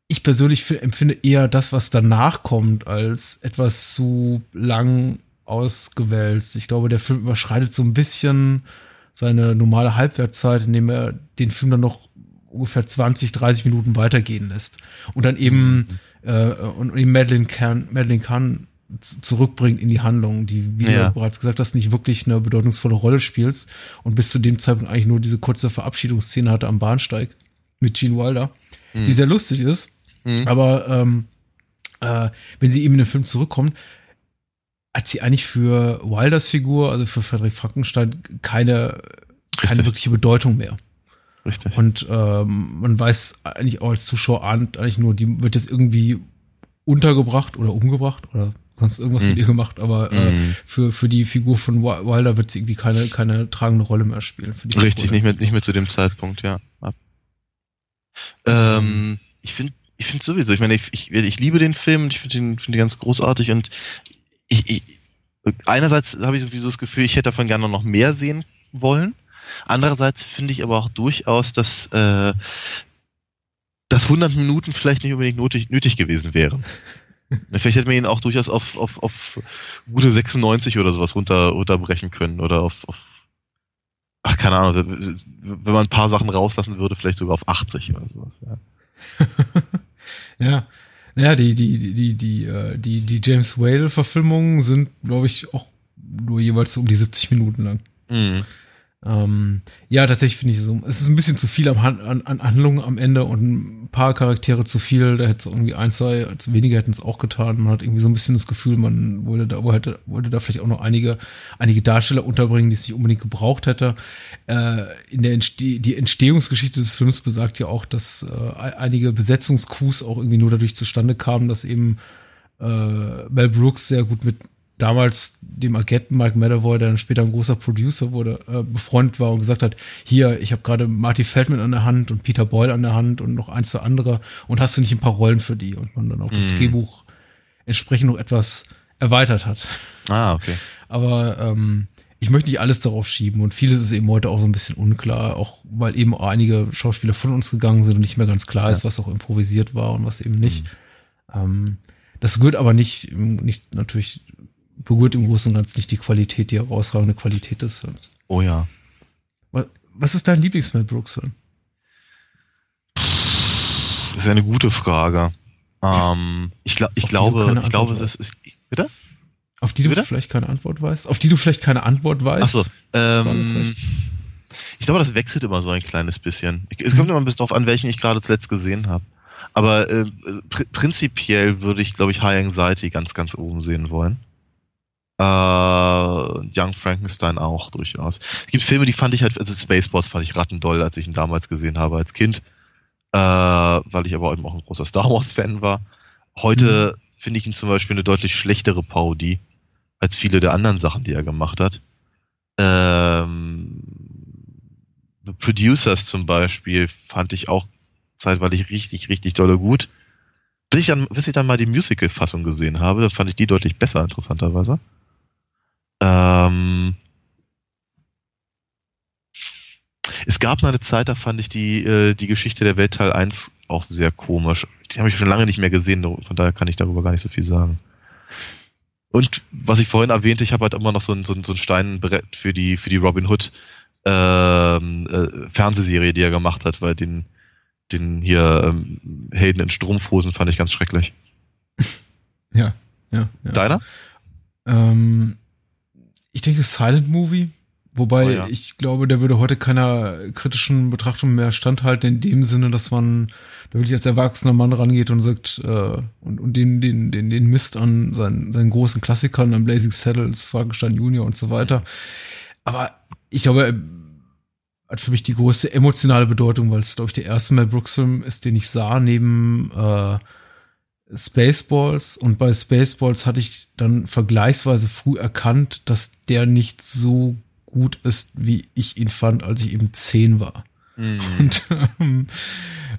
Ich persönlich empfinde eher das, was danach kommt, als etwas zu lang ausgewälzt. Ich glaube, der Film überschreitet so ein bisschen seine normale Halbwertszeit, indem er den Film dann noch ungefähr 20, 30 Minuten weitergehen lässt. Und dann eben, mhm. äh, und eben Madeline Kahn, Madeline Kahn zurückbringt in die Handlung, die, wie ja. du bereits gesagt hast, nicht wirklich eine bedeutungsvolle Rolle spielst und bis zu dem Zeitpunkt eigentlich nur diese kurze Verabschiedungsszene hatte am Bahnsteig mit Gene Wilder, mhm. die sehr lustig ist. Mhm. Aber ähm, äh, wenn sie eben in den Film zurückkommt, hat sie eigentlich für Wilders Figur, also für Frederik Frankenstein, keine, keine wirkliche Bedeutung mehr. Richtig. Und ähm, man weiß eigentlich auch als Zuschauer ahnt eigentlich nur, die wird jetzt irgendwie untergebracht oder umgebracht oder sonst irgendwas mm. mit ihr gemacht, aber äh, mm. für, für die Figur von Wilder wird sie irgendwie keine, keine tragende Rolle mehr spielen. Richtig, nicht mehr, nicht mehr zu dem Zeitpunkt, ja. Ähm, ich finde ich finde sowieso, ich meine, ich, ich, ich liebe den Film und ich finde ihn, find ihn ganz großartig und ich, ich, einerseits habe ich sowieso das Gefühl, ich hätte davon gerne noch mehr sehen wollen. Andererseits finde ich aber auch durchaus, dass, äh, dass 100 Minuten vielleicht nicht unbedingt nötig, nötig gewesen wären. vielleicht hätte man ihn auch durchaus auf, auf, auf gute 96 oder sowas runter, runterbrechen können oder auf, auf ach, keine Ahnung, wenn man ein paar Sachen rauslassen würde, vielleicht sogar auf 80 oder sowas. Ja, ja naja, die, die, die, die, die, äh, die, die James Whale-Verfilmungen sind, glaube ich, auch nur jeweils um die 70 Minuten lang. Mhm. Ähm, ja, tatsächlich finde ich so, es ist ein bisschen zu viel an, an, an Handlungen am Ende und ein paar Charaktere zu viel. Da hätte es irgendwie ein, zwei, zu weniger hätten es auch getan. Man hat irgendwie so ein bisschen das Gefühl, man wollte da, wollte, wollte da vielleicht auch noch einige, einige Darsteller unterbringen, die es nicht unbedingt gebraucht hätte. Äh, in der Entste die Entstehungsgeschichte des Films besagt ja auch, dass äh, einige Besetzungskus auch irgendwie nur dadurch zustande kamen, dass eben äh, Mel Brooks sehr gut mit damals dem Agenten Mike Medavoy, der dann später ein großer Producer wurde, äh, befreundet war und gesagt hat, hier, ich habe gerade Marty Feldman an der Hand und Peter Boyle an der Hand und noch ein, zwei andere und hast du nicht ein paar Rollen für die? Und man dann auch das mm. Drehbuch entsprechend noch etwas erweitert hat. Ah, okay. Aber ähm, ich möchte nicht alles darauf schieben und vieles ist eben heute auch so ein bisschen unklar, auch weil eben auch einige Schauspieler von uns gegangen sind und nicht mehr ganz klar ja. ist, was auch improvisiert war und was eben nicht. Mhm. Ähm, das gehört aber nicht, nicht natürlich berührt im Großen und Ganzen nicht die Qualität, die herausragende Qualität des Films. Oh ja. Was, was ist dein Lieblings-Mel Brooks-Film? Das ist eine gute Frage. Ähm, ich, glaub, ich glaube, ich glaube, das ist. Bitte? Auf die du bitte? vielleicht keine Antwort weißt? Auf die du vielleicht keine Antwort weißt? Achso, ähm, ich glaube, das wechselt immer so ein kleines bisschen. Es kommt mhm. immer ein bisschen darauf an, welchen ich gerade zuletzt gesehen habe. Aber äh, pr prinzipiell würde ich, glaube ich, High Anxiety ganz, ganz oben sehen wollen. Äh, Young Frankenstein auch durchaus. Es gibt Filme, die fand ich halt, also Spaceballs fand ich rattendoll, als ich ihn damals gesehen habe als Kind, äh, weil ich aber eben auch ein großer Star Wars-Fan war. Heute mhm. finde ich ihn zum Beispiel eine deutlich schlechtere Parodie als viele der anderen Sachen, die er gemacht hat. Ähm, The Producers zum Beispiel fand ich auch zeitweilig richtig, richtig dolle gut. Bis ich dann, bis ich dann mal die Musical-Fassung gesehen habe, dann fand ich die deutlich besser, interessanterweise. Ähm, es gab mal eine Zeit, da fand ich die, äh, die Geschichte der Welt Teil 1 auch sehr komisch. Die habe ich schon lange nicht mehr gesehen, von daher kann ich darüber gar nicht so viel sagen. Und was ich vorhin erwähnte, ich habe halt immer noch so ein, so ein, so ein Steinbrett für die, für die Robin Hood ähm, äh, Fernsehserie, die er gemacht hat, weil den, den hier ähm, Helden in Strumpfhosen fand ich ganz schrecklich. Ja, ja. ja. Deiner? Ähm, ich denke Silent Movie. Wobei Oh ja. ich glaube, der würde heute keiner kritischen Betrachtung mehr standhalten, in dem Sinne, dass man da wirklich als erwachsener Mann rangeht und sagt, äh, und, und den, den, den, den Mist an seinen, seinen großen Klassikern, an Blazing Saddles, Frankenstein Junior und so weiter. Aber ich glaube, er hat für mich die größte emotionale Bedeutung, weil es, glaube ich, der erste Mel Brooks-Film ist, den ich sah, neben äh, Spaceballs. Und bei Spaceballs hatte ich dann vergleichsweise früh erkannt, dass der nicht so gut ist, wie ich ihn fand, als ich eben zehn war. Mhm. Und ähm,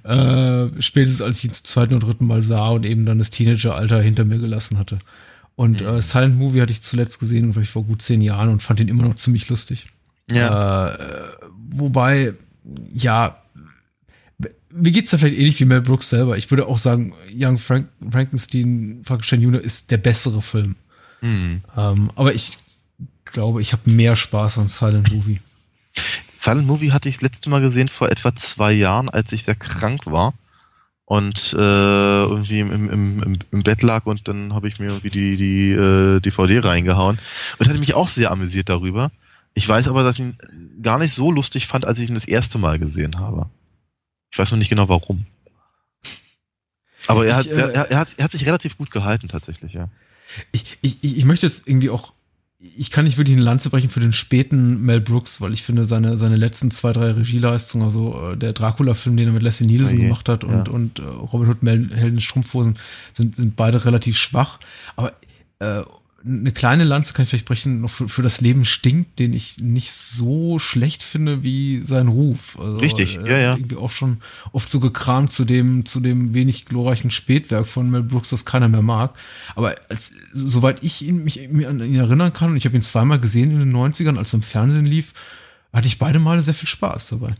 äh, spätestens als ich ihn zum zweiten und dritten Mal sah und eben dann das Teenageralter hinter mir gelassen hatte. Und Mhm. äh, Silent Movie hatte ich zuletzt gesehen, vielleicht vor gut zehn Jahren und fand ihn immer noch ziemlich lustig. Ja. Äh, wobei, ja, wie geht's da vielleicht ähnlich wie Mel Brooks selber? Ich würde auch sagen, Young Frank Frankenstein, Frankenstein Junior ist der bessere Film. Mhm. Ähm, aber ich glaube, ich habe mehr Spaß an Silent Movie. Silent Movie hatte ich das letzte Mal gesehen vor etwa zwei Jahren, als ich sehr krank war und äh, irgendwie im, im, im, im Bett lag und dann habe ich mir irgendwie die, die äh, DVD reingehauen und hatte mich auch sehr amüsiert darüber. Ich weiß aber, dass ich ihn gar nicht so lustig fand, als ich ihn das erste Mal gesehen habe. Ich weiß noch nicht genau warum. Aber er hat, Ich, äh, er, er, hat, er hat sich relativ gut gehalten tatsächlich, ja. Ich, ich, ich möchte jetzt irgendwie auch, ich kann nicht wirklich eine Lanze brechen für den späten Mel Brooks, weil ich finde, seine, seine letzten zwei, drei Regieleistungen, also äh, der Dracula-Film, den er mit Leslie Nielsen je, gemacht hat und, ja. und äh, Robin Hood Mel Helden Strumpfhosen, sind, sind beide relativ schwach. Aber äh, eine kleine Lanze kann ich vielleicht brechen, noch für, für das Leben stinkt, den ich nicht so schlecht finde wie sein Ruf. Also, Richtig, ja, ja. Irgendwie oft schon oft so gekramt zu dem, zu dem wenig glorreichen Spätwerk von Mel Brooks, das keiner mehr mag. Aber als, soweit ich ihn, mich mir an ihn erinnern kann, und ich habe ihn zweimal gesehen in den 90ern, als er im Fernsehen lief, hatte ich beide Male sehr viel Spaß dabei.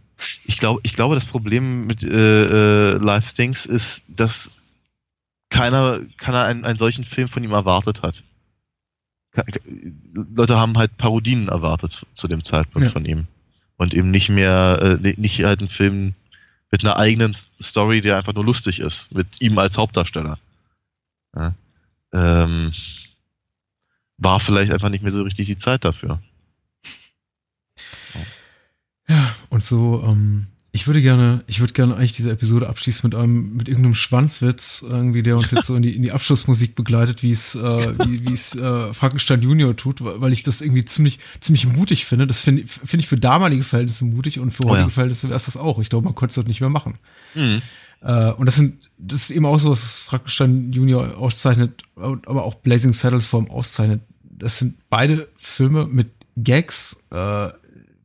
Ich glaube, ich glaube, das Problem mit äh, äh, Live Stinks ist, dass keiner, keiner einen, einen solchen Film von ihm erwartet hat. Ke- Leute haben halt Parodien erwartet zu dem Zeitpunkt Ja. von ihm. Und eben nicht mehr, äh, nicht halt einen Film mit einer eigenen Story, der einfach nur lustig ist, mit ihm als Hauptdarsteller. Ja. Ähm, war vielleicht einfach nicht mehr so richtig die Zeit dafür. Ja, und so, ähm, ich würde gerne, ich würde gerne eigentlich diese Episode abschließen mit einem, mit irgendeinem Schwanzwitz, irgendwie, der uns jetzt so in die, in die Abschlussmusik begleitet, wie es, äh, wie, wie es äh, Frankenstein Junior tut, weil ich das irgendwie ziemlich, ziemlich mutig finde. Das finde finde ich für damalige Verhältnisse mutig und für Oh heutige ja. Verhältnisse wäre es das auch. Ich glaube, man konnte es dort nicht mehr machen. Mhm. Äh, und das sind, das ist eben auch so, was Frankenstein Junior auszeichnet, aber auch Blazing Saddles vor allem auszeichnet. Das sind beide Filme mit Gags, äh,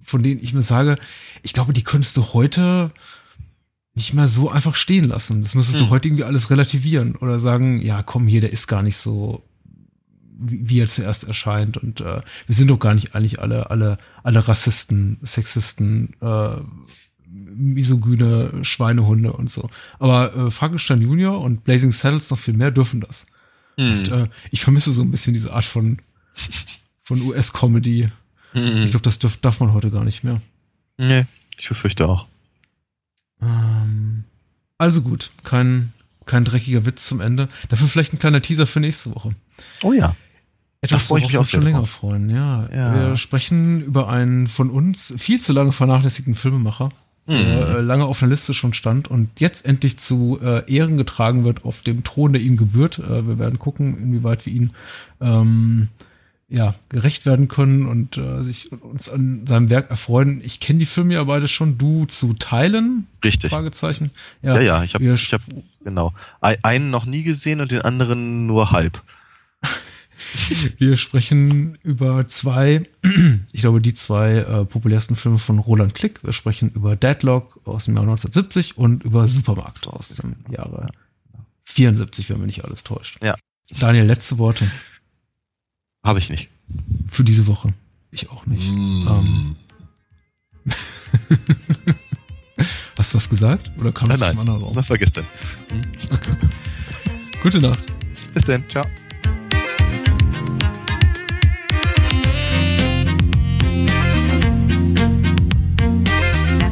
von denen ich mir sage, ich glaube, die könntest du heute nicht mehr so einfach stehen lassen. Das müsstest du Hm. heute irgendwie alles relativieren oder sagen, ja, komm hier, der ist gar nicht so, wie, er zuerst erscheint und äh, wir sind doch gar nicht eigentlich alle, alle, alle Rassisten, Sexisten, äh, misogyne Schweinehunde und so. Aber äh, Frankenstein Junior und Blazing Saddles noch viel mehr dürfen das. Mhm. Und, äh, ich vermisse so ein bisschen diese Art von, von US-Comedy. Mhm. Ich glaube, das dürf, darf man heute gar nicht mehr. Nee, ich befürchte auch. Ähm, also gut, kein, kein dreckiger Witz zum Ende. Dafür vielleicht ein kleiner Teaser für nächste Woche. Oh ja. Etwas, worauf mich wir auch uns schon länger drauf. freuen. Ja. Ja. wir sprechen über einen von uns viel zu lange vernachlässigten Filmemacher, der äh, lange auf der Liste schon stand und jetzt endlich zu äh, Ehren getragen wird auf dem Thron, der ihm gebührt. Äh, wir werden gucken, inwieweit wir ihn ähm, ja, gerecht werden können und äh, sich uns an seinem Werk erfreuen. Ich kenne die Filme ja beide schon. Du zu teilen? Richtig. Fragezeichen. Ja, ja, ich habe ich hab, genau. Ei- Einen noch nie gesehen und den anderen nur halb. Wir sprechen über zwei, ich glaube, die zwei äh, populärsten Filme von Roland Klick. Wir sprechen über Deadlock aus dem Jahr 1970 und über Supermarkt aus dem Jahre 74, wenn mich nicht alles täuscht. Ja. Daniel, letzte Worte Habe ich nicht. für diese Woche. Ich auch nicht. Ähm, hast du was gesagt? Oder kam Nein, das aus dem nein, anderen Raum? das war gestern. Gute Nacht. Bis dann, ciao.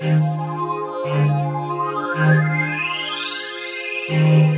Thank you.